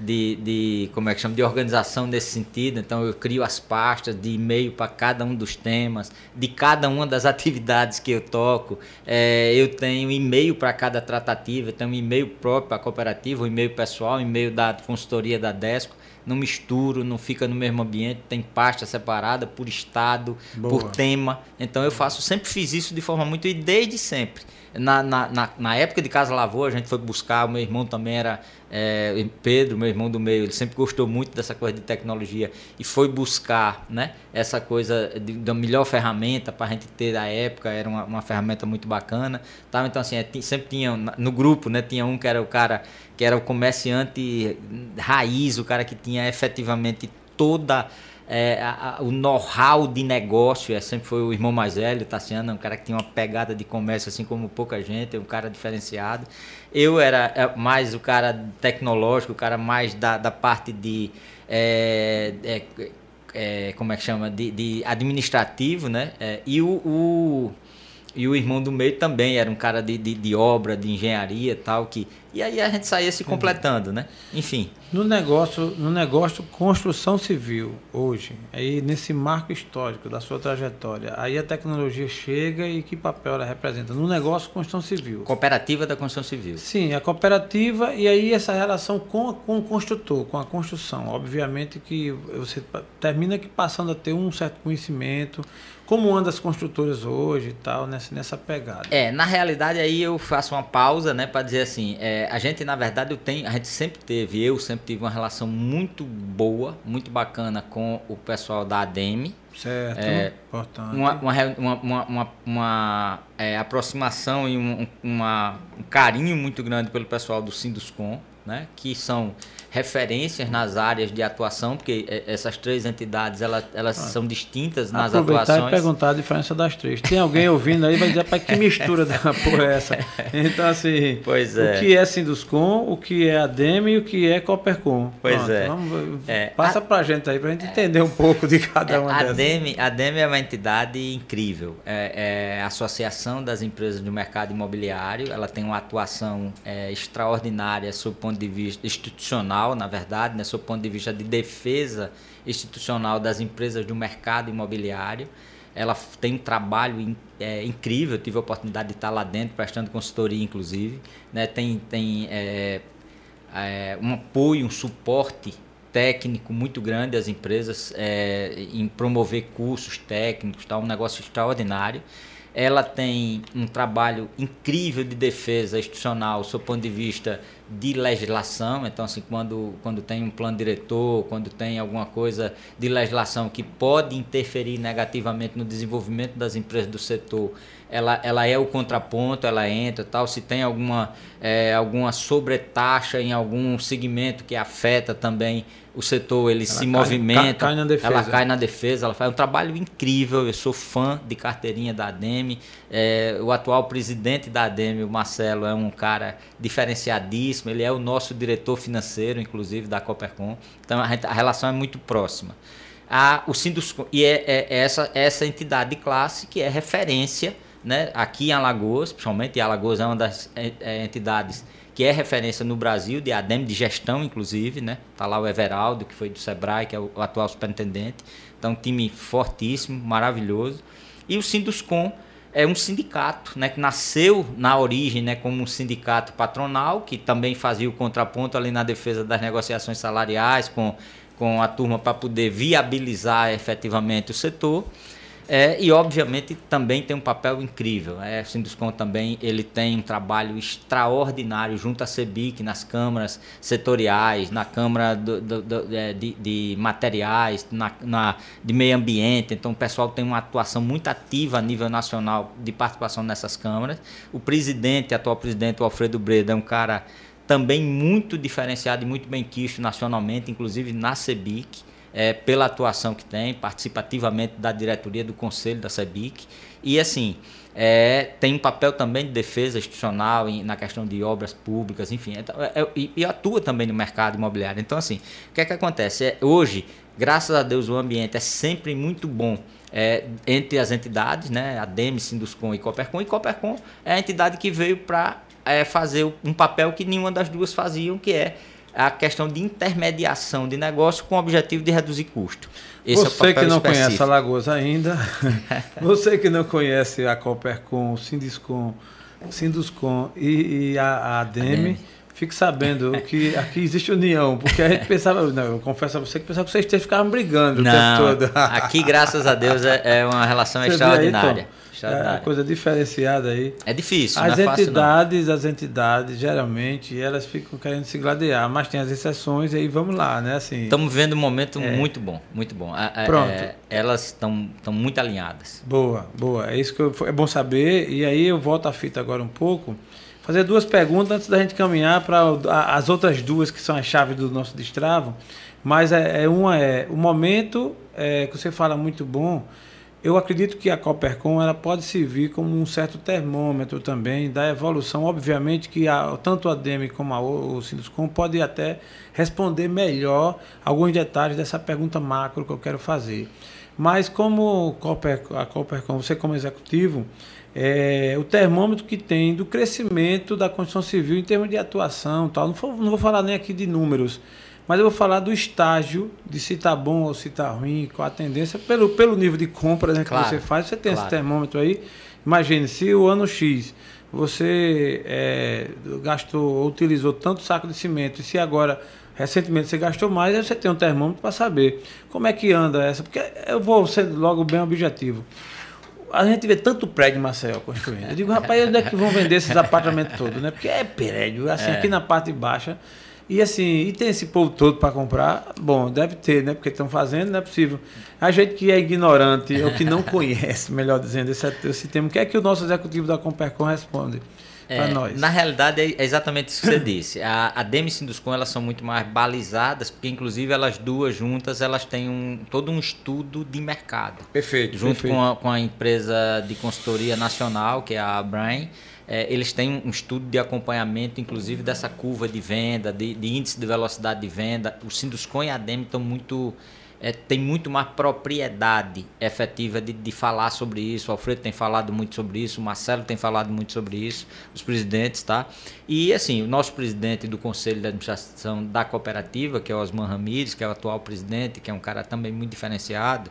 de, de como é que chama de organização nesse sentido então eu crio as pastas de e-mail para cada um dos temas de cada uma das [laughs] atividades que eu toco é, eu tenho e-mail para cada tratativa eu tenho um e-mail próprio para a cooperativa um e-mail pessoal um e-mail da consultoria da Desco não misturo, não fica no mesmo ambiente, tem pasta separada por estado, Boa. por tema. Então eu faço, sempre fiz isso de forma muito e desde sempre. Na, na, na, na, época de Casa Lavou, a gente foi buscar, o meu irmão também era é, Pedro, meu irmão do meio, ele sempre gostou muito dessa coisa de tecnologia e foi buscar né, essa coisa de, da melhor ferramenta para a gente ter da época, era uma, uma ferramenta muito bacana. Tá? Então, assim, é, sempre tinha no grupo, né, tinha um que era o cara que era o comerciante raiz, o cara que tinha efetivamente toda é, a, a, o know-how de negócio, é, sempre foi o irmão mais velho, Tassiano, um cara que tinha uma pegada de comércio assim como pouca gente, um cara diferenciado. Eu era é, mais o cara tecnológico, o cara mais da, da parte de. É, é, é como é que chama? De, de administrativo, né? É, e o, o e o irmão do meio também era um cara de, de, de obra, de engenharia tal, que. E aí a gente saía se completando, né? Enfim. No negócio, no negócio construção civil, hoje, aí nesse marco histórico da sua trajetória, aí a tecnologia chega e que papel ela representa? No negócio construção civil. Cooperativa da construção civil. Sim, a cooperativa e aí essa relação com, com o construtor, com a construção. Obviamente que você termina que passando a ter um certo conhecimento como andam as construtoras hoje e tal, nessa, nessa pegada? É, na realidade aí eu faço uma pausa, né, para dizer assim, é, a gente na verdade eu tenho, a gente sempre teve, eu sempre tive uma relação muito boa, muito bacana com o pessoal da ADEME. Certo, é, importante. Uma, uma, uma, uma, uma é, aproximação e um, uma, um carinho muito grande pelo pessoal do Sinduscom, né, que são referências nas áreas de atuação, porque essas três entidades elas, elas ah, são distintas nas aproveitar atuações. e perguntar a diferença das três. Tem alguém ouvindo aí vai dizer, para que mistura da [laughs] porra é essa? Então, assim, pois é. o que é Sinduscom, o que é ADEM e o que é Coopercom. Pois Pronto, é. Vamos, é. Passa para a gente aí, para a gente entender um pouco de cada é, uma a dessas. A ADEM é uma entidade incrível. É, é, a Associação das Empresas do Mercado Imobiliário. Ela tem uma atuação é, extraordinária sob o ponto de vista institucional institucional, na verdade, né, sob o ponto de vista de defesa institucional das empresas do mercado imobiliário. Ela tem um trabalho é, incrível, tive a oportunidade de estar lá dentro, prestando consultoria, inclusive. Né, tem tem é, é, um apoio, um suporte técnico muito grande às empresas é, em promover cursos técnicos, tá, um negócio extraordinário. Ela tem um trabalho incrível de defesa institucional, do ponto de vista de legislação. Então, assim, quando, quando tem um plano diretor, quando tem alguma coisa de legislação que pode interferir negativamente no desenvolvimento das empresas do setor, ela, ela é o contraponto, ela entra tal. Se tem alguma, é, alguma sobretaxa em algum segmento que afeta também o setor, ele ela se cai, movimenta, cai, cai ela cai na defesa, ela faz um trabalho incrível. Eu sou fã de carteirinha da ADEME. É, o atual presidente da ADEME, o Marcelo, é um cara diferenciadíssimo. Ele é o nosso diretor financeiro, inclusive, da Coopercom. Então a, a relação é muito próxima. a, o Sinduscom, e é, é, é essa, essa entidade de classe que é referência né, aqui em Alagoas, principalmente, e Alagoas é uma das é, é, entidades que é referência no Brasil, de ADEM, de gestão, inclusive, né? Tá lá o Everaldo, que foi do Sebrae, que é o atual superintendente. Então, um time fortíssimo, maravilhoso. E o Sinduscom é um sindicato, né, que nasceu na origem, né, como um sindicato patronal, que também fazia o contraponto ali na defesa das negociações salariais com, com a turma para poder viabilizar efetivamente o setor. É, e obviamente também tem um papel incrível. É, o Sinduscom também ele tem um trabalho extraordinário junto à CEBIC, nas câmaras setoriais, na Câmara do, do, do, é, de, de, materiais, na, na, de meio ambiente. Então o pessoal tem uma atuação muito ativa a nível nacional de participação nessas câmaras. O presidente, atual presidente, o Alfredo Breda, é um cara também muito diferenciado e muito bem quisto nacionalmente, inclusive na CEBIC é, pela atuação que tem, participativamente da diretoria do conselho da SEBIC. E assim, é, tem um papel também de defesa institucional em, na questão de obras públicas, enfim, é, é, e, e, atua também no mercado imobiliário. Então, assim, o que é que acontece? É, hoje, graças a Deus, o ambiente é sempre muito bom é, entre as entidades, né, a DEME, Sinduscom e Coopercom, e Coopercom é a entidade que veio para é, fazer um papel que nenhuma das duas faziam, que é a questão de intermediação de negócio com o objetivo de reduzir custo. Esse você é que não específico. conhece Alagoas ainda, [laughs] você que não conhece a Coopercom, Sinduscom, Sinduscom e, e a, a ADEME, fique sabendo que aqui existe união, porque a gente pensava, não, eu confesso a você que pensava que vocês ficavam brigando não, o tempo todo. aqui, graças a Deus, é, é uma relação você extraordinária. É coisa diferenciada aí. É difícil, as não é entidades, fácil, as entidades, geralmente, elas ficam querendo se gladiar, mas tem as exceções e aí vamos lá, né? Assim. Estamos vivendo um momento é. muito bom, muito bom. Pronto. É, elas estão muito alinhadas. Boa, boa. É isso que eu, é bom saber. E aí eu volto à fita agora um pouco. Fazer duas perguntas antes da gente caminhar para as outras duas que são a chave do nosso destravo. Mas é, é uma é o momento é, que você fala muito bom eu acredito que a Coopercom ela pode servir como um certo termômetro também da evolução. Obviamente que a, tanto a DEME como a, o Sinduscom podem até responder melhor alguns detalhes dessa pergunta macro que eu quero fazer. Mas como a Coopercom, você como executivo, é, o termômetro que tem do crescimento da construção civil em termos de atuação, tal. Não, vou, não vou falar nem aqui de números, mas eu vou falar do estágio de se está bom ou se está ruim, qual a tendência, pelo, pelo nível de compra né, claro, que você faz. Você tem claro. esse termômetro aí. Imagine, se o ano X você é, gastou, utilizou tanto saco de cimento, e se agora recentemente você gastou mais, aí você tem um termômetro para saber como é que anda essa. Porque eu vou ser logo bem objetivo. A gente vê tanto prédio Maceió construindo. Eu digo, rapaz, onde é que vão vender esses apartamentos todos, né? Porque é prédio, assim, é. aqui na parte baixa e assim, e tem esse povo todo para comprar? Bom, deve ter, né? Porque estão fazendo, não é possível. A gente que é ignorante, ou que não [laughs] conhece, melhor dizendo, esse, esse tema, o que é que o nosso executivo da Compercom responde? É, nós. Na realidade, é exatamente isso que você disse. A, a DEM e Sinduscom, elas são muito mais balizadas, porque inclusive elas duas juntas, elas têm um, todo um estudo de mercado. Perfeito. Junto perfeito. Com, a, com a empresa de consultoria nacional, que é a Brain, é, eles têm um estudo de acompanhamento, inclusive, dessa curva de venda, de, de índice de velocidade de venda. O Sinduscom e a ADEM estão muito é, tem muito mais propriedade efetiva de, de falar sobre isso. O Alfredo tem falado muito sobre isso, o Marcelo tem falado muito sobre isso, os presidentes, tá? E assim, o nosso presidente do Conselho de Administração da cooperativa, que é o Osman Ramires, que é o atual presidente, que é um cara também muito diferenciado,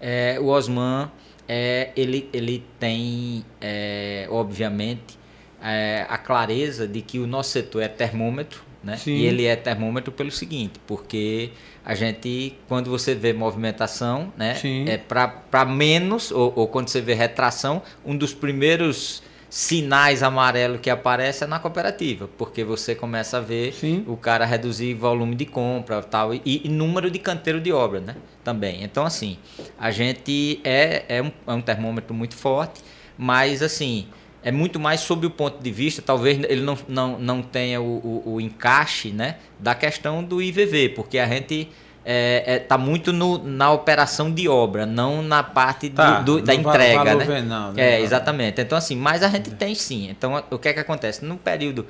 é, o Osman é, ele, ele tem, é, obviamente, é, a clareza de que o nosso setor é termômetro, né? Sim. E ele é termômetro pelo seguinte, porque a gente, quando você vê movimentação, né? Sim. É para menos, ou, ou quando você vê retração, um dos primeiros sinais amarelos que aparecem é na cooperativa, porque você começa a ver Sim. o cara reduzir volume de compra tal, e, e, número de canteiro de obra né, também. Então, assim, a gente é, é, um, é um termômetro muito forte, mas, assim, é muito mais sob o ponto de vista, talvez ele não, não, não tenha o, o, o encaixe né, da questão do IVV, porque a gente é, é, tá muito no, na operação de obra, não na parte tá, do, da entrega, valor né? Venal, né? É, exatamente. Então, assim, mas a gente tem sim. Então, o que é que acontece? No período,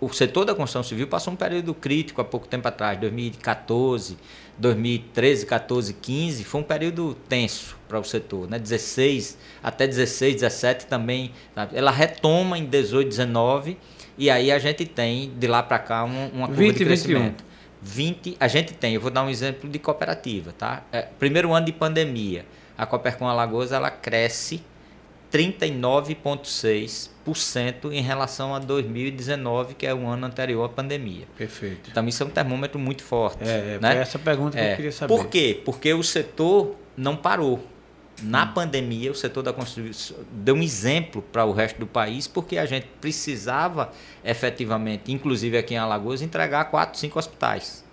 o setor da construção civil passou um período crítico há pouco tempo atrás, 2014, 2013, 14, 15, foi um período tenso para o setor, né? 16 até 16, 17 também, sabe? ela retoma em 18, 19 e aí a gente tem de lá para cá uma, uma curva 20, de crescimento. 21. 20, a gente tem, eu vou dar um exemplo de cooperativa, tá? É, primeiro ano de pandemia, a Coopercom Alagoas ela cresce 39,6% em relação a 2019, que é o ano anterior à pandemia. Perfeito. Então isso é um termômetro muito forte. É, é né? essa pergunta que é. eu queria saber. Por quê? Porque o setor não parou. Na hum. pandemia, o setor da construção deu um exemplo para o resto do país, porque a gente precisava efetivamente, inclusive aqui em Alagoas, entregar quatro, cinco hospitais.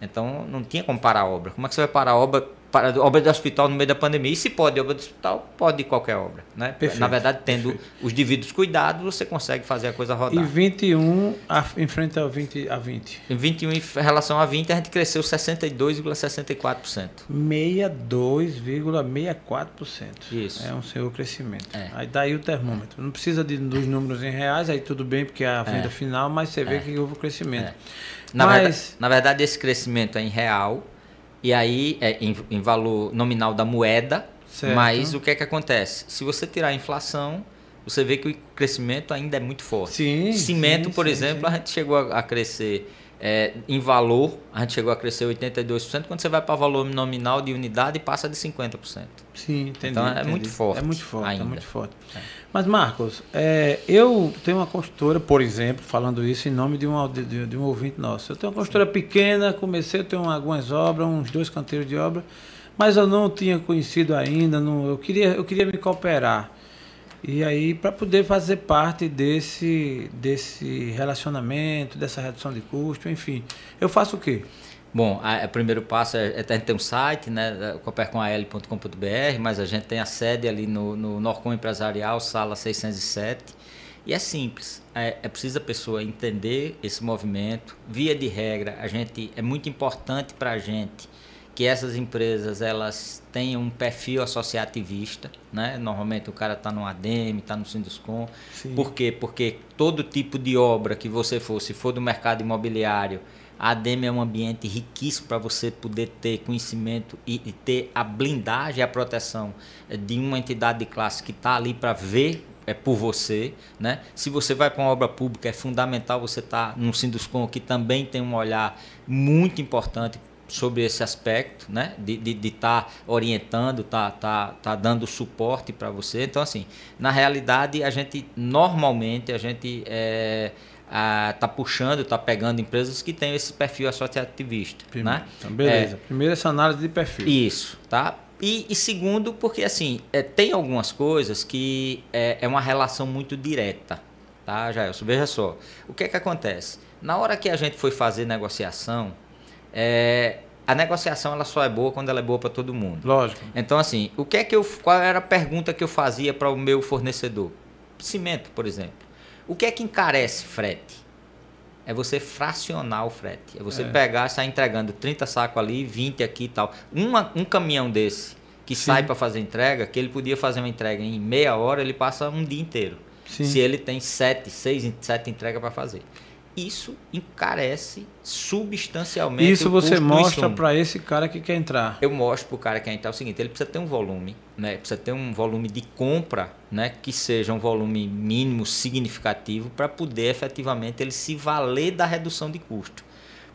Então não tinha como parar a obra. Como é que você vai parar a obra para obra de hospital no meio da pandemia. E se pode obra de hospital, pode qualquer obra. Né? Perfeito, Na verdade, tendo perfeito. os devidos cuidados, você consegue fazer a coisa rodar. E 21 a, em frente ao 20 a 20? Em 21 em relação a 20, a gente cresceu 62,64%. 62,64%. Isso. É um seu crescimento. É. Aí daí o termômetro. Não precisa de, dos números em reais, aí tudo bem, porque é a venda é. final, mas você vê é. que houve o crescimento. É. Na, mas... verdade, na verdade, esse crescimento é em real e aí, é em, em valor nominal da moeda, certo. mas o que é que acontece? Se você tirar a inflação, você vê que o crescimento ainda é muito forte. Sim, Cimento, sim, por sim, exemplo, sim. a gente chegou a, a crescer é, em valor, a gente chegou a crescer 82%, quando você vai para valor nominal de unidade, passa de 50%. Sim, entendi. Então é entendi. muito forte. É muito forte, ainda. é muito forte. É. Mas, Marcos, é, eu tenho uma consultora, por exemplo, falando isso em nome de um, de, de um ouvinte nosso. Eu tenho uma consultora pequena, comecei, a ter algumas obras, uns dois canteiros de obra, mas eu não tinha conhecido ainda, não, eu, queria, eu queria me cooperar. E aí, para poder fazer parte desse, desse relacionamento, dessa redução de custo, enfim, eu faço o quê? Bom, o primeiro passo é, é a gente um site, né, copercomal.com.br, mas a gente tem a sede ali no, no Norcom Empresarial, sala 607. E é simples, é, é preciso a pessoa entender esse movimento. Via de regra, a gente é muito importante para a gente que essas empresas elas tenham um perfil associativista, né? Normalmente o cara está no ADM, está no Sinduscom. Sim. Por quê? Porque todo tipo de obra que você for, se for do mercado imobiliário, a ADM é um ambiente riquíssimo para você poder ter conhecimento e, e, ter a blindagem e a proteção eh, de uma entidade de classe que está ali para ver é por você, né? Se você vai para uma obra pública, é fundamental você estar tá num Sinduscom que também tem um olhar muito importante sobre esse aspecto, né? De estar de, de tá orientando, tá, tá, tá dando suporte para você. Então, assim, na realidade, a gente normalmente a gente é, a, tá puxando, tá pegando empresas que têm esse perfil associativista, Primeiro, né? Então, beleza. É, Primeiro essa análise de perfil. Isso, tá? E, e segundo, porque assim, é, tem algumas coisas que é, é uma relação muito direta, tá, Jailson? Veja só, o que é que acontece? Na hora que a gente foi fazer negociação, é, a negociação ela só é boa quando ela é boa para todo mundo. Lógico. Então assim, o que é que eu, qual era a pergunta que eu fazia para o meu fornecedor? Cimento, por exemplo. O que é que encarece frete? É você fracionar o frete. É você é. pegar, sair entregando 30 sacos ali, 20 aqui e tal. Uma, um caminhão desse que Sim. sai para fazer entrega, que ele podia fazer uma entrega em meia hora, ele passa um dia inteiro. Sim. Se ele tem sete, seis, sete entregas para fazer isso encarece substancialmente Isso você mostra para esse cara que quer entrar. Eu mostro para o cara que quer entrar o seguinte, ele precisa ter um volume, né? Precisa ter um volume de compra, né, que seja um volume mínimo significativo para poder efetivamente ele se valer da redução de custo.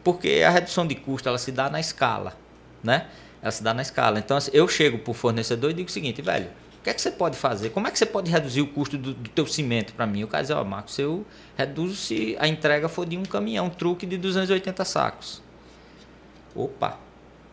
Porque a redução de custo ela se dá na escala, né? Ela se dá na escala. Então assim, eu chego para o fornecedor e digo o seguinte, velho, o que é que você pode fazer? Como é que você pode reduzir o custo do, do teu cimento para mim? O cara diz, ó, oh, Marcos, eu reduzo se a entrega for de um caminhão, um truque de 280 sacos. Opa,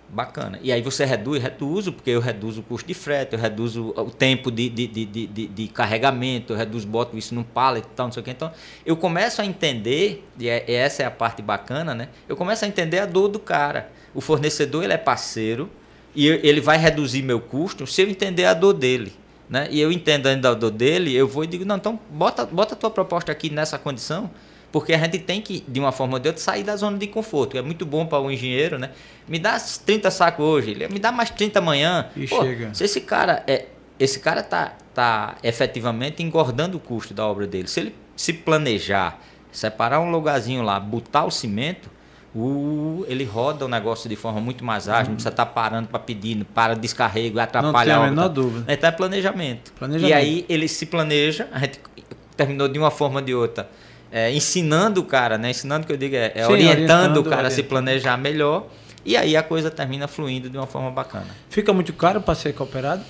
bacana. E aí você reduz, reduzo, porque eu reduzo o custo de frete, eu reduzo o tempo de, de, de, de, de carregamento, eu reduzo, boto isso num pallet e tal, não sei o que. Então, eu começo a entender, e, é, e essa é a parte bacana, né? Eu começo a entender a dor do cara. O fornecedor, ele é parceiro, e ele vai reduzir meu custo se eu entender a dor dele. Né? E eu entendo ainda a dor dele, eu vou e digo, não, então bota, bota a tua proposta aqui nessa condição, Porque a gente tem que, de uma forma ou de outra, sair da zona de conforto. É muito bom para o um engenheiro, né? Me dá 30 sacos hoje, me dá mais 30 amanhã. E Pô, chega. Se esse cara é. Esse cara tá, tá efetivamente engordando o custo da obra dele. Se ele se planejar, separar um lugarzinho lá, botar o cimento, o, ele roda o negócio de forma muito mais ágil, uhum. não precisa estar tá parando para pedir, para descarrego, atrapalhar não tem a menor dúvida. Então é planejamento. planejamento. E aí ele se planeja, a gente terminou de uma forma ou de outra, é, ensinando o cara, né? Ensinando que eu digo, é, é Sim, orientando, orientando, o cara orientando. a se planejar melhor. E aí a coisa termina fluindo de uma forma bacana. Fica muito caro para ser cooperado?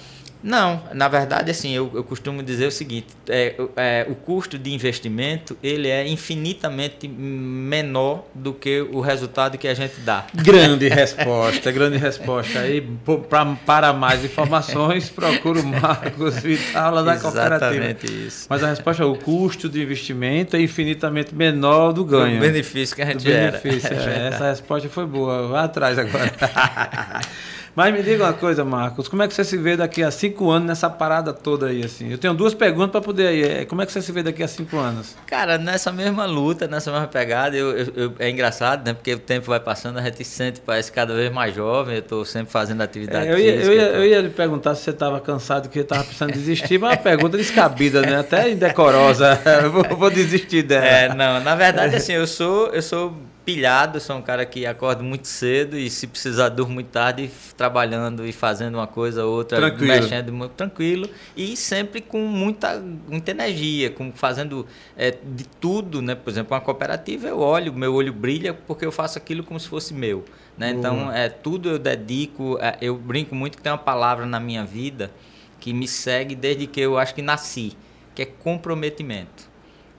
Não, na verdade, assim, eu, eu costumo dizer o seguinte: é, é, o custo de investimento ele é infinitamente menor do que o resultado que a gente dá. Grande resposta, grande resposta. Aí, pra, para mais informações, procura o Marcos Vital da cooperativa. Exatamente isso. Mas a resposta é: o custo de investimento é infinitamente menor do ganho. Do benefício que a gente do gera. Benefício, é. [laughs] Essa resposta foi boa. Vá atrás agora. [laughs] Mas me diga uma coisa, Marcos, como é que você se vê daqui a cinco anos nessa parada toda aí, assim? Eu tenho duas perguntas para poder aí. É, como é que você se vê daqui a cinco anos? Cara, nessa mesma luta, nessa mesma pegada, eu, eu, eu, é engraçado, né? Porque o tempo vai passando, a gente sente, parece cada vez mais jovem, eu estou sempre fazendo atividade é, eu, ia, física, eu, ia, eu ia lhe perguntar se você estava cansado, que eu estava precisando desistir, mas é uma pergunta descabida, né? Até indecorosa. [laughs] eu vou, vou desistir dela. É, não, na verdade, assim, eu sou, eu sou pilhado, sou um cara que acorda muito cedo e se precisar durmo muito tarde trabalhando e fazendo uma coisa ou outra, tranquilo. mexendo muito tranquilo e sempre com muita, muita energia, com fazendo é, de tudo, né? Por exemplo, uma cooperativa eu olho, meu olho brilha porque eu faço aquilo como se fosse meu, né? Então, é tudo eu dedico, é, eu brinco muito que tem uma palavra na minha vida que me segue desde que eu acho que nasci, que é comprometimento.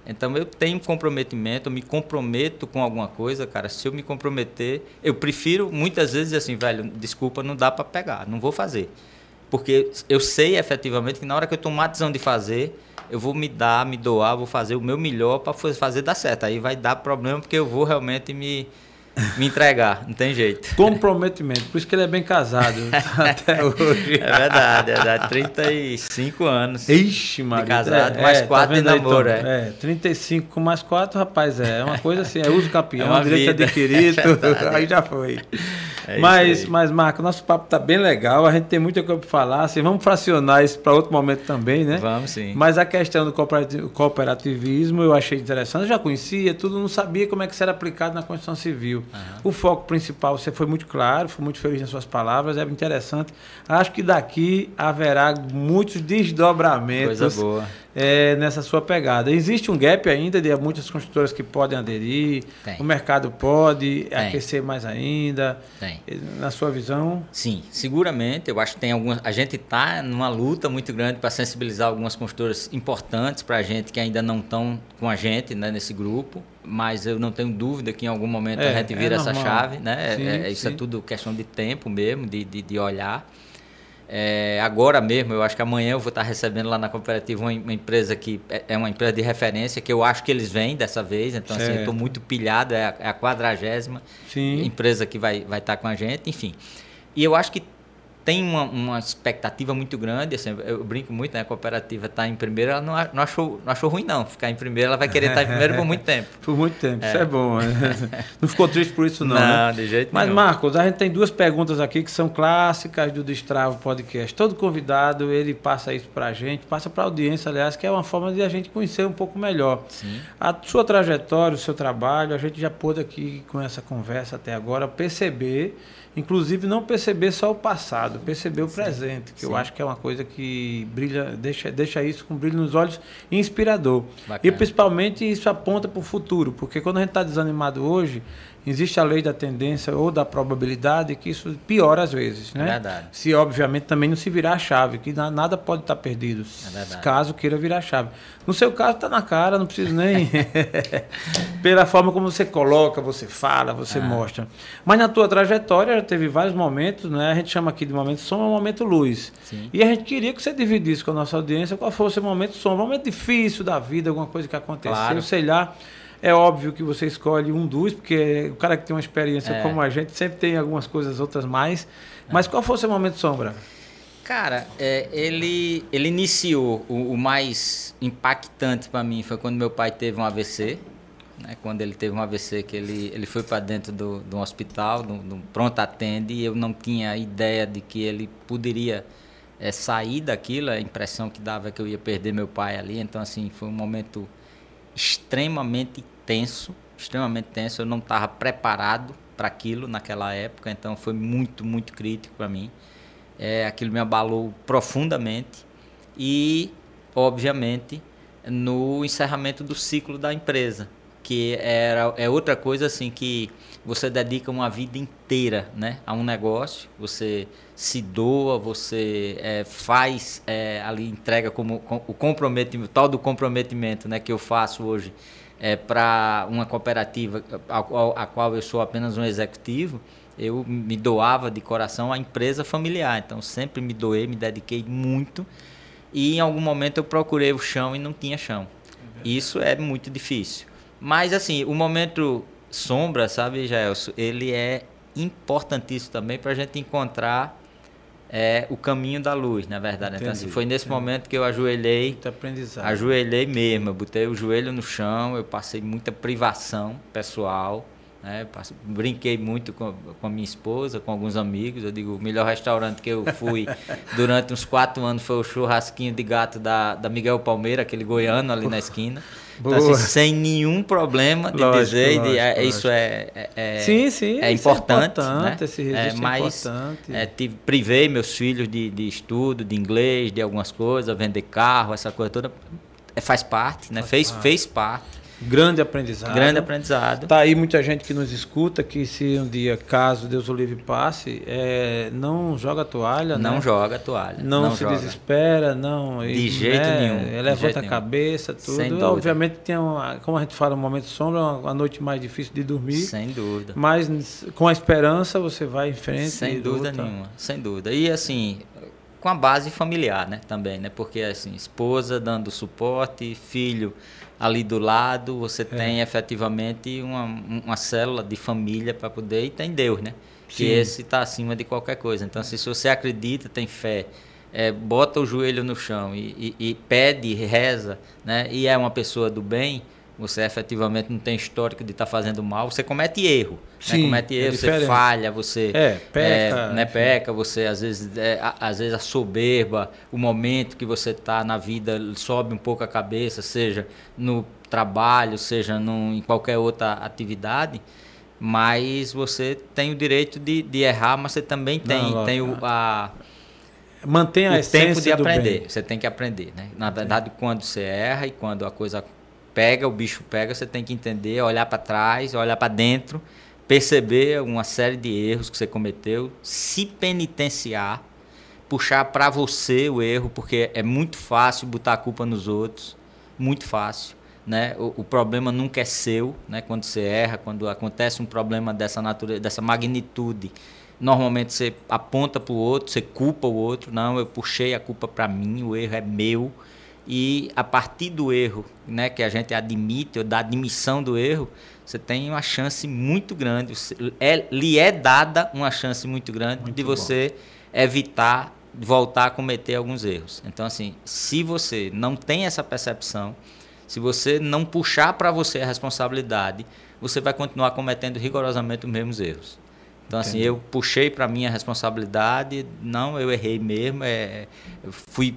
Então eu tenho comprometimento, eu me comprometo com alguma coisa, cara. Se eu me comprometer, eu prefiro muitas vezes assim, velho, desculpa, não dá para pegar, não vou fazer. Porque eu sei efetivamente que na hora que eu tomar a decisão de fazer, eu vou me dar, me doar, vou fazer o meu melhor para fazer dar certo. Aí vai dar problema porque eu vou realmente me me entregar, não tem jeito. Comprometimento, por isso que ele é bem casado [laughs] até hoje. É verdade, é verdade. 35 anos. Ixi, Maria. De casado, é, mais 4 tá de namoro. Então, é. é, 35 com mais 4, rapaz, é uma coisa assim, é uso campeão, é direito vida. adquirido, [laughs] é aí já foi. É mas, mas, Marco, nosso papo tá bem legal, a gente tem muita coisa para falar, assim, vamos fracionar isso para outro momento também, né? Vamos sim. Mas a questão do cooperativismo eu achei interessante, eu já conhecia, tudo, não sabia como é que isso era aplicado na Constituição Civil. Uhum. O foco principal, você foi muito claro, foi muito feliz nas suas palavras, é interessante. Acho que daqui haverá muitos desdobramentos. Coisa boa é, nessa sua pegada. Existe um gap ainda de muitas construtoras que podem aderir, Tem. o mercado pode tem. aquecer mais ainda. Tem. Na sua visão? Sim, seguramente. Eu acho que tem algumas. A gente está numa luta muito grande para sensibilizar algumas construtoras importantes para a gente que ainda não estão com a gente né, nesse grupo. Mas eu não tenho dúvida que em algum momento é, a gente vira é essa chave. Né? Sim, é, isso é sim. é tudo questão de tempo mesmo, de, de, de olhar. É, agora mesmo, eu acho que amanhã eu vou estar recebendo lá na cooperativa uma, uma, empresa que é, é uma empresa de referência que eu acho que eles vêm dessa vez. Então, certo. assim, eu estou muito pilhado, é a, é quadragésima empresa que vai, vai estar com a gente, enfim. E eu acho que tem uma, uma expectativa muito grande. Assim, eu brinco muito, né? A cooperativa está em primeiro, ela não, não, achou, não achou ruim, não. Ficar em primeiro, ela vai querer estar em primeiro por muito tempo. [laughs] por muito tempo, é. isso é bom. Né? [laughs] não ficou triste por isso, não. Não, né? de jeito Mas, nenhum. Marcos, a gente tem duas perguntas aqui que são clássicas do Destravo Podcast. Todo convidado, ele passa isso para a gente, passa para a audiência, aliás, que é uma forma de a gente conhecer um pouco melhor. Sim. A sua trajetória, o seu trabalho, a gente já pôde aqui com essa conversa até agora perceber inclusive não perceber só o passado, perceber o Sim. presente, que Sim. eu acho que é uma coisa que brilha, deixa, deixa isso com brilho nos olhos inspirador. Bacana. E principalmente isso aponta para o futuro, porque quando a gente está desanimado hoje, existe a lei da tendência ou da probabilidade que isso piora às vezes, né? É verdade. Se obviamente também não se virar a chave, que nada pode estar perdido, é caso queira virar a chave. No seu caso está na cara, não precisa nem [laughs] pela forma como você coloca, você fala, você ah. mostra. Mas na tua trajetória já teve vários momentos, né? A gente chama aqui de momento sombra, um momento luz. Sim. E a gente queria que você dividisse com a nossa audiência qual fosse o momento sombra, um momento difícil da vida, alguma coisa que aconteceu, claro. sei lá. É óbvio que você escolhe um dos, porque o cara que tem uma experiência é. como a gente sempre tem algumas coisas outras mais. Mas qual foi o seu momento sombra? Cara, é, ele, ele iniciou, o, o mais impactante para mim foi quando meu pai teve um AVC. né, quando ele teve um AVC, que ele, ele foi para dentro do, do hospital, do, do pronto atende, e eu não tinha ideia de que ele poderia é, sair daquilo, a impressão que dava é que eu ia perder meu pai ali, então assim, foi um momento extremamente tenso, extremamente tenso, eu não estava preparado para aquilo naquela época, então foi muito, muito crítico para mim. É, aquilo me abalou profundamente. E, obviamente, no encerramento do ciclo da empresa, que era é outra coisa assim que você dedica uma vida inteira, né, a um negócio, você se doa, você é, faz é, ali entrega como com, o comprometimento, tal do comprometimento, né, que eu faço hoje é, para uma cooperativa a, a, a, qual eu sou apenas um executivo, eu me doava de coração à empresa familiar. Então sempre me doei, me dediquei muito. E em algum momento eu procurei o chão e não tinha chão. Isso é muito difícil. Mas assim, o momento sombra, sabe, Gelson, ele é importantíssimo também para a gente encontrar é o caminho da luz, na verdade. Entendi, então, assim, foi nesse entendi. momento que eu ajoelhei. Muito aprendizado. Ajoelhei mesmo, eu botei o joelho no chão, eu passei muita privação pessoal. Né? Brinquei muito com, com a minha esposa, com alguns amigos. Eu digo, o melhor restaurante que eu fui [laughs] durante uns quatro anos foi o churrasquinho de gato da, da Miguel Palmeira, aquele goiano ali na esquina. Então, assim, sem nenhum problema de lógico, dizer, lógico, de, é, isso é, é, é, sim, sim, é importante, é importante, né? esse é, mas é importante. É, tive, privei meus filhos de, de estudo, de inglês, de algumas coisas, vender carro, essa coisa toda, é, faz parte, né? Faz fez, parte. fez parte. Grande aprendizado. Grande aprendizado. Tá aí muita gente que nos escuta que se um dia, caso Deus o livre passe, é, não joga toalha, Não né? joga toalha. Não, não se joga. desespera, não. De e, jeito né? nenhum. Levanta jeito a cabeça, tudo. Sem Obviamente tem, uma, como a gente fala, um momento sombra, uma, noite mais difícil de dormir. Sem dúvida. Mas com a esperança você vai em frente. Sem dúvida luta. nenhuma, sem dúvida. E assim, com a base familiar, né, também, né? Porque assim, esposa dando suporte, filho ali do lado, você é. tem efetivamente uma, uma célula de família para poder e tem Deus, né? Sim. Que esse está acima de qualquer coisa. Então, assim, se você acredita, tem fé, é, bota o joelho no chão e, e, e pede, reza, né? E é uma pessoa do bem, você efetivamente não tem histórico de estar tá fazendo mal, você comete erro. Né? Sim, né? Comete é erro, é você falha, você é, peca, é, né? peca, você às vezes, é, às vezes a soberba, o momento que você está na vida sobe um pouco a cabeça, seja no trabalho, seja no, em qualquer outra atividade, mas você tem o direito de, de errar, mas você também tem, não, tem o, a, Mantém a o tempo de aprender. Você tem que aprender, né? Na verdade, quando você erra e quando a coisa pega, o bicho pega, você tem que entender, olhar para trás, olhar para dentro, perceber uma série de erros que você cometeu, se penitenciar, puxar para você o erro, porque é muito fácil botar a culpa nos outros, muito fácil. Né? O, o, problema nunca é seu, né? Quando você erra, quando acontece um problema dessa natureza, dessa magnitude, normalmente você aponta para o outro, você culpa o outro. Não, eu puxei a culpa para mim, o erro é meu e a partir do erro, né, que a gente admite, ou da admissão do erro, você tem uma chance muito grande, é, lhe é dada uma chance muito grande muito de você bom. evitar voltar a cometer alguns erros. Então, assim, se você não tem essa percepção, se você não puxar para você a responsabilidade, você vai continuar cometendo rigorosamente os mesmos erros. Então, assim, Entendi. assim, eu puxei para mim a responsabilidade, não, eu errei mesmo, é, eu fui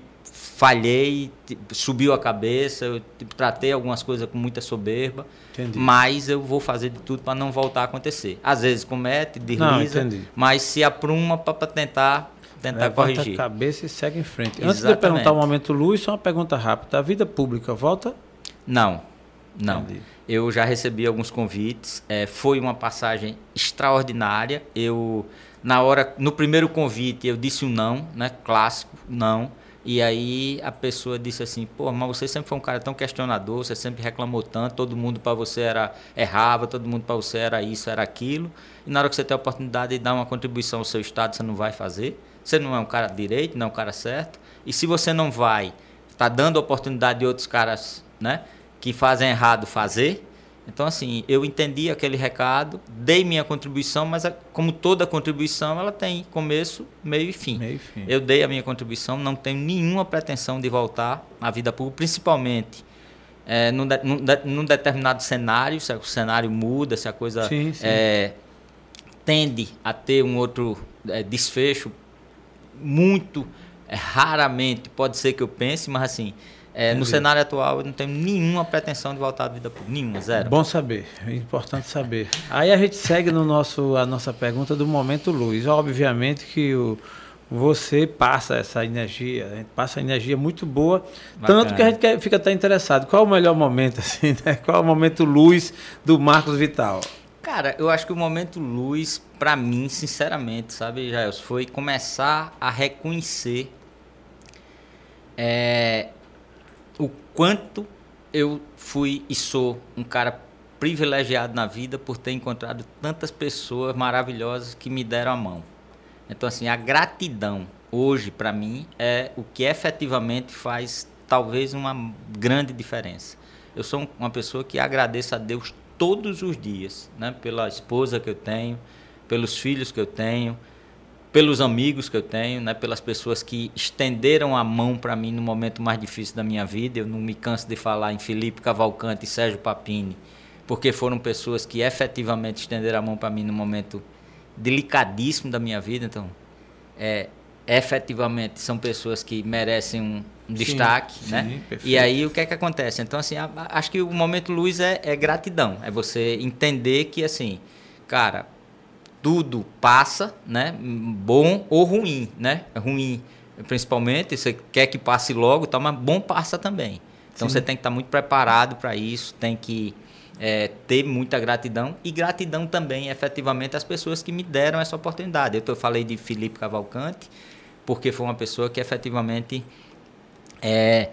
falhei, subiu a cabeça, eu tipo, tratei algumas coisas com muita soberba, entendi. mas eu vou fazer de tudo para não voltar a acontecer. Às vezes comete, desliza, não, mas se apruma para tentar tentar Levanta corrigir. a cabeça e segue em frente. Exatamente. Antes de eu perguntar o momento Luiz, só uma pergunta rápida. A vida pública volta? Não, não. Entendi. Eu já recebi alguns convites. É, foi uma passagem extraordinária. Eu na hora, no primeiro convite, eu disse um não, né? Clássico, não. E aí a pessoa disse assim, pô, mas você sempre foi um cara tão questionador, você sempre reclamou tanto, todo mundo para você era errava, todo mundo para você era isso, era aquilo. E na hora que você tem a oportunidade de dar uma contribuição ao seu estado, você não vai fazer. Você não é um cara direito, não é um cara certo. E se você não vai, está dando oportunidade de outros caras, né, que fazem errado fazer, então, assim, eu entendi aquele recado, dei minha contribuição, mas como toda contribuição, ela tem começo, meio e fim. Meio e fim. Eu dei a minha contribuição, não tenho nenhuma pretensão de voltar à vida pública, principalmente é, num, de, num, de, num, determinado cenário, se o cenário muda, se a coisa sim, sim. É, tende a ter um outro é, desfecho, muito é, raramente pode ser que eu pense, mas assim, é, no cenário atual, eu não tenho nenhuma pretensão de voltar à vida pública. Nenhuma, zero. Bom saber, é importante saber. Aí a gente segue no nosso, a nossa pergunta do momento luz. Obviamente que o, você passa essa energia, a gente passa energia muito boa, Bacana. tanto que a gente quer, fica até interessado. Qual é o melhor momento, [laughs] assim, né? Qual é o momento luz do Marcos Vital? Cara, eu acho que o momento luz, para mim, sinceramente, sabe, Jair, foi começar a reconhecer é, o quanto eu fui e sou um cara privilegiado na vida por ter encontrado tantas pessoas maravilhosas que me deram a mão. Então, assim, a gratidão hoje, para mim, é o que efetivamente faz talvez uma grande diferença. Eu sou uma pessoa que agradeço a Deus todos os dias, né? Pela esposa que eu tenho, pelos filhos que eu tenho, pelos amigos que eu tenho, né, pelas pessoas que estenderam a mão para mim no momento mais difícil da minha vida. Eu não me canso de falar em Felipe Cavalcante e Sérgio Papini, porque foram pessoas que efetivamente estenderam a mão para mim no momento delicadíssimo da minha vida. Então, é, efetivamente são pessoas que merecem um, um sim, destaque, sim, né? Perfeito. E aí o que é que acontece? Então, assim, a, acho que o momento luz é, é gratidão, é você entender que, assim, cara, tudo passa, né? Bom ou ruim, né? É ruim, principalmente, você quer que passe logo, tá, mas bom passa também. Então Sim. você tem que estar tá muito preparado para isso, tem que é, ter muita gratidão e gratidão também, efetivamente, às pessoas que me deram essa oportunidade. Eu, tô, eu falei de Felipe Cavalcante, porque foi uma pessoa que efetivamente é,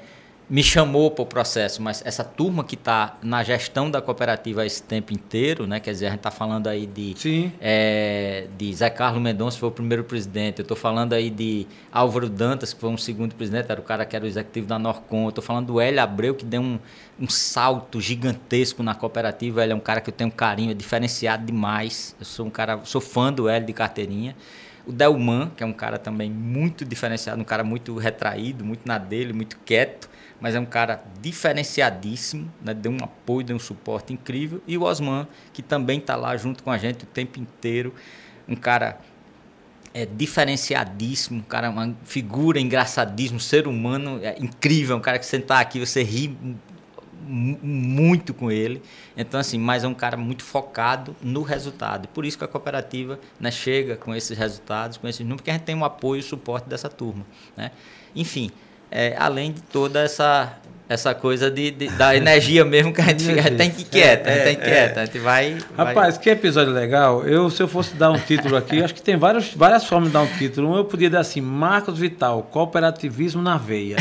me chamou para o processo, mas essa turma que está na gestão da cooperativa esse tempo inteiro, né? Quer dizer, a gente está falando aí de, é, de Zé Carlos Mendonça, que foi o primeiro presidente. Eu estou falando aí de Álvaro Dantas, que foi um segundo presidente, era o cara que era o executivo da Norcom. Eu estou falando do Hélio Abreu, que deu um, um salto gigantesco na cooperativa. Ele é um cara que eu tenho um carinho, é diferenciado demais. Eu sou um cara, sou fã do Hélio de carteirinha. O Delman, que é um cara também muito diferenciado, um cara muito retraído, muito na dele, muito quieto mas é um cara diferenciadíssimo, né? deu um apoio, deu um suporte incrível. E o Osman, que também está lá junto com a gente o tempo inteiro, um cara é diferenciadíssimo, um cara, uma figura engraçadíssimo, um ser humano é incrível, um cara que sentar aqui você ri muito com ele. Então, assim, mas é um cara muito focado no resultado. Por isso que a cooperativa né, chega com esses resultados, com esses números, porque a gente tem um apoio e suporte dessa turma. Né? Enfim, é, além de toda essa essa coisa de, de, da energia mesmo que a gente fica, a gente tem que ir quieto, a gente vai... Rapaz, vai... que episódio legal. Eu, se eu fosse dar um título aqui, acho que tem várias, várias formas de dar um título. Um eu podia dar assim, Marcos Vital, cooperativismo na veia.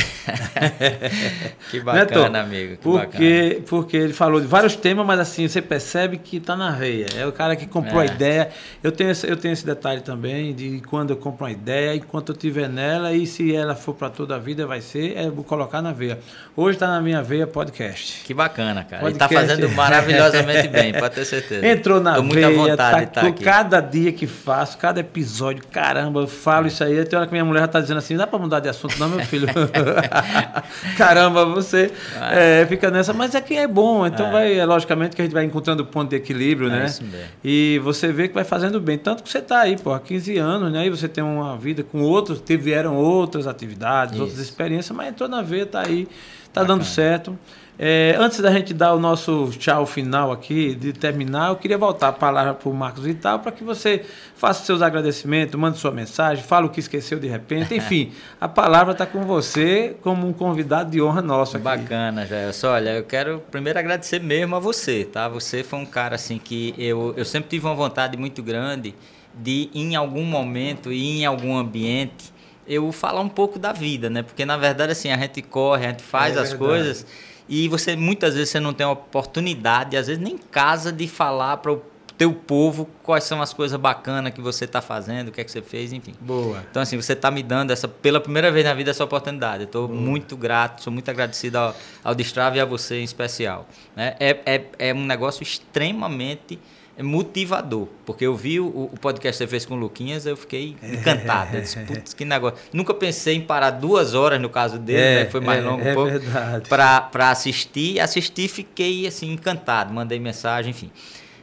[laughs] que bacana, né, amigo, que porque, bacana. Porque ele falou de vários temas, mas assim, você percebe que está na veia. É o cara que comprou é. a ideia. Eu tenho, esse, eu tenho esse detalhe também, de quando eu compro uma ideia, enquanto eu tiver nela, e se ela for para toda a vida, vai ser, é, vou colocar na veia. Hoje está na minha veia podcast. Que bacana, cara. Podcast. Ele está fazendo maravilhosamente bem, pode ter certeza. Entrou na Tô veia, muita vontade tá, estar aqui. Cada dia que faço, cada episódio, caramba, eu falo é. isso aí. Tem hora que minha mulher está dizendo assim, dá para mudar de assunto não, meu filho? [laughs] caramba, você é, fica nessa. Mas é que é bom, então é. vai, é, logicamente que a gente vai encontrando ponto de equilíbrio, é né? Isso mesmo. E você vê que vai fazendo bem. Tanto que você está aí, pô, há 15 anos, né? E você tem uma vida com outros, tiveram outras atividades, isso. outras experiências, mas entrou na veia, está aí Tá dando certo. É, antes da gente dar o nosso tchau final aqui, de terminar, eu queria voltar a palavra para o Marcos Vital para que você faça seus agradecimentos, mande sua mensagem, fale o que esqueceu de repente. Enfim, [laughs] a palavra está com você como um convidado de honra nosso aqui. Bacana, Jailson. Olha, eu quero primeiro agradecer mesmo a você, tá? Você foi um cara assim que eu, eu sempre tive uma vontade muito grande de, em algum momento e em algum ambiente, eu falar um pouco da vida, né? Porque na verdade assim, a gente corre, a gente faz é as verdade. coisas e você muitas vezes você não tem a oportunidade, às vezes nem casa de falar para o teu povo quais são as coisas bacanas que você está fazendo, o que é que você fez, enfim. Boa. Então assim, você está me dando essa pela primeira vez na vida essa oportunidade. Eu estou muito grato, sou muito agradecido ao, ao Destrave e a você em especial. Né? É, é, é um negócio extremamente motivador, porque eu vi o, o podcast que você fez com o Luquinhas, eu fiquei [laughs] encantado. Eu disse, putz, que negócio. Nunca pensei em parar duas horas, no caso dele, é, né? foi mais é, longo um é pouco, para assistir. Assisti fiquei assim, encantado, mandei mensagem, enfim.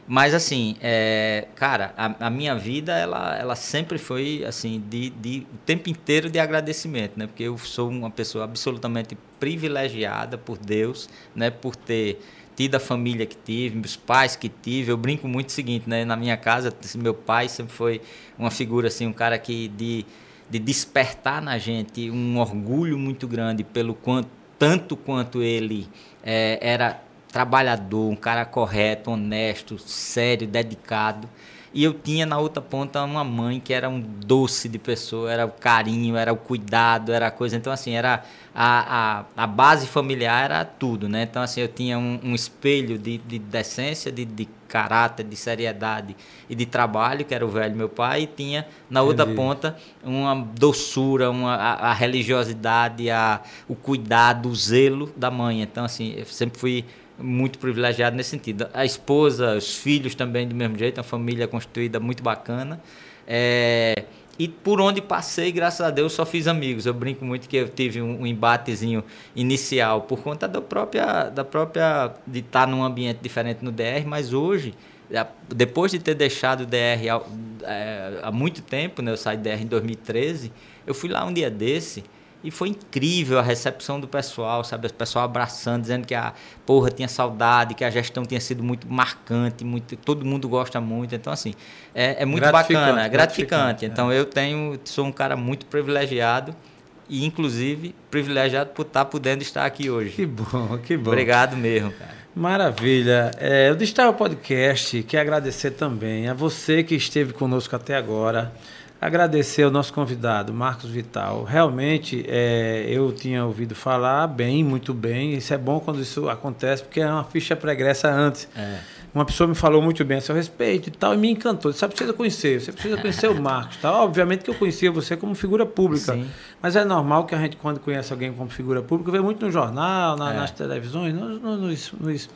Mas assim, é, cara, a, a, minha vida ela, ela sempre foi assim de, de o tempo inteiro de agradecimento, né? Porque eu sou uma pessoa absolutamente privilegiada por Deus, né? Por ter tido a família que tive, meus pais que tive. Eu brinco muito o seguinte, né? Na minha casa, meu pai sempre foi uma figura assim, um cara que de, de despertar na gente um orgulho muito grande pelo quanto tanto quanto ele é, era trabalhador, um cara correto, honesto, sério, dedicado. E eu tinha na outra ponta uma mãe que era um doce de pessoa, era o carinho, era o cuidado, era a coisa. Então, assim, era a, a, a base familiar era tudo, né? Então, assim, eu tinha um, um espelho de, de decência, de, de caráter, de seriedade e de trabalho, que era o velho meu pai, e tinha na outra Entendi. ponta uma doçura, uma, a, a religiosidade, a, o cuidado, o zelo da mãe. Então, assim, eu sempre fui muito privilegiado nesse sentido. A esposa, os filhos também do mesmo jeito, uma família constituída muito bacana. É, e por onde passei, graças a Deus, só fiz amigos. Eu brinco muito que eu tive um, um embatezinho inicial por conta da própria, da própria de estar num ambiente diferente no DR, mas hoje, depois de ter deixado o DR há, é, há muito tempo, né, eu saí do DR em 2013, eu fui lá um dia desse e foi incrível a recepção do pessoal, sabe? O pessoal abraçando, dizendo que a porra tinha saudade, que a gestão tinha sido muito marcante, muito, todo mundo gosta muito. Então, assim, é, é muito gratificante, bacana, é gratificante. gratificante. Então, é. eu tenho, sou um cara muito privilegiado e, inclusive, privilegiado por estar podendo estar aqui hoje. Que bom, que bom. Obrigado mesmo, cara. Maravilha. É, o Destaque Podcast quer agradecer também a você que esteve conosco até agora. Agradecer ao nosso convidado, Marcos Vital. Realmente, é, eu tinha ouvido falar bem, muito bem. Isso é bom quando isso acontece, porque é uma ficha pregressa antes. É. Uma pessoa me falou muito bem a seu respeito e tal, e me encantou. Você precisa conhecer, você precisa conhecer o Marcos. Tal. Obviamente que eu conhecia você como figura pública. Sim. Mas é normal que a gente, quando conhece alguém como figura pública, vê muito no jornal, na, é. nas televisões, no, no, nos,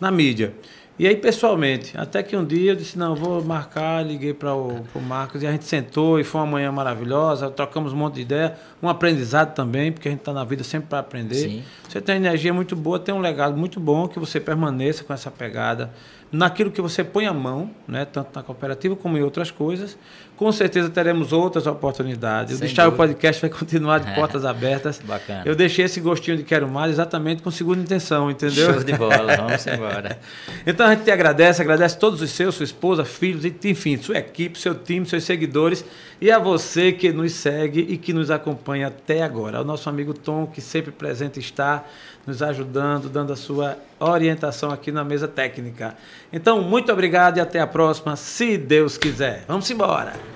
na mídia. E aí, pessoalmente, até que um dia eu disse, não, vou marcar, liguei para o Marcos e a gente sentou e foi uma manhã maravilhosa, trocamos um monte de ideia, um aprendizado também, porque a gente está na vida sempre para aprender. Sim. Você tem energia muito boa, tem um legado muito bom, que você permaneça com essa pegada naquilo que você põe a mão, né, tanto na cooperativa como em outras coisas. Com certeza teremos outras oportunidades. Sem o Deixar o Podcast vai continuar de [laughs] portas abertas. Bacana. Eu deixei esse gostinho de quero mais exatamente com segunda intenção, entendeu? Show de bola, [laughs] vamos embora. então a gente te agradece, agradece todos os seus, sua esposa, filhos, enfim, sua equipe, seu time, seus seguidores e a você que nos segue e que nos acompanha até agora. O nosso amigo Tom, que sempre presente está nos ajudando, dando a sua orientação aqui na mesa técnica. Então, muito obrigado e até a próxima, se Deus quiser. Vamos embora!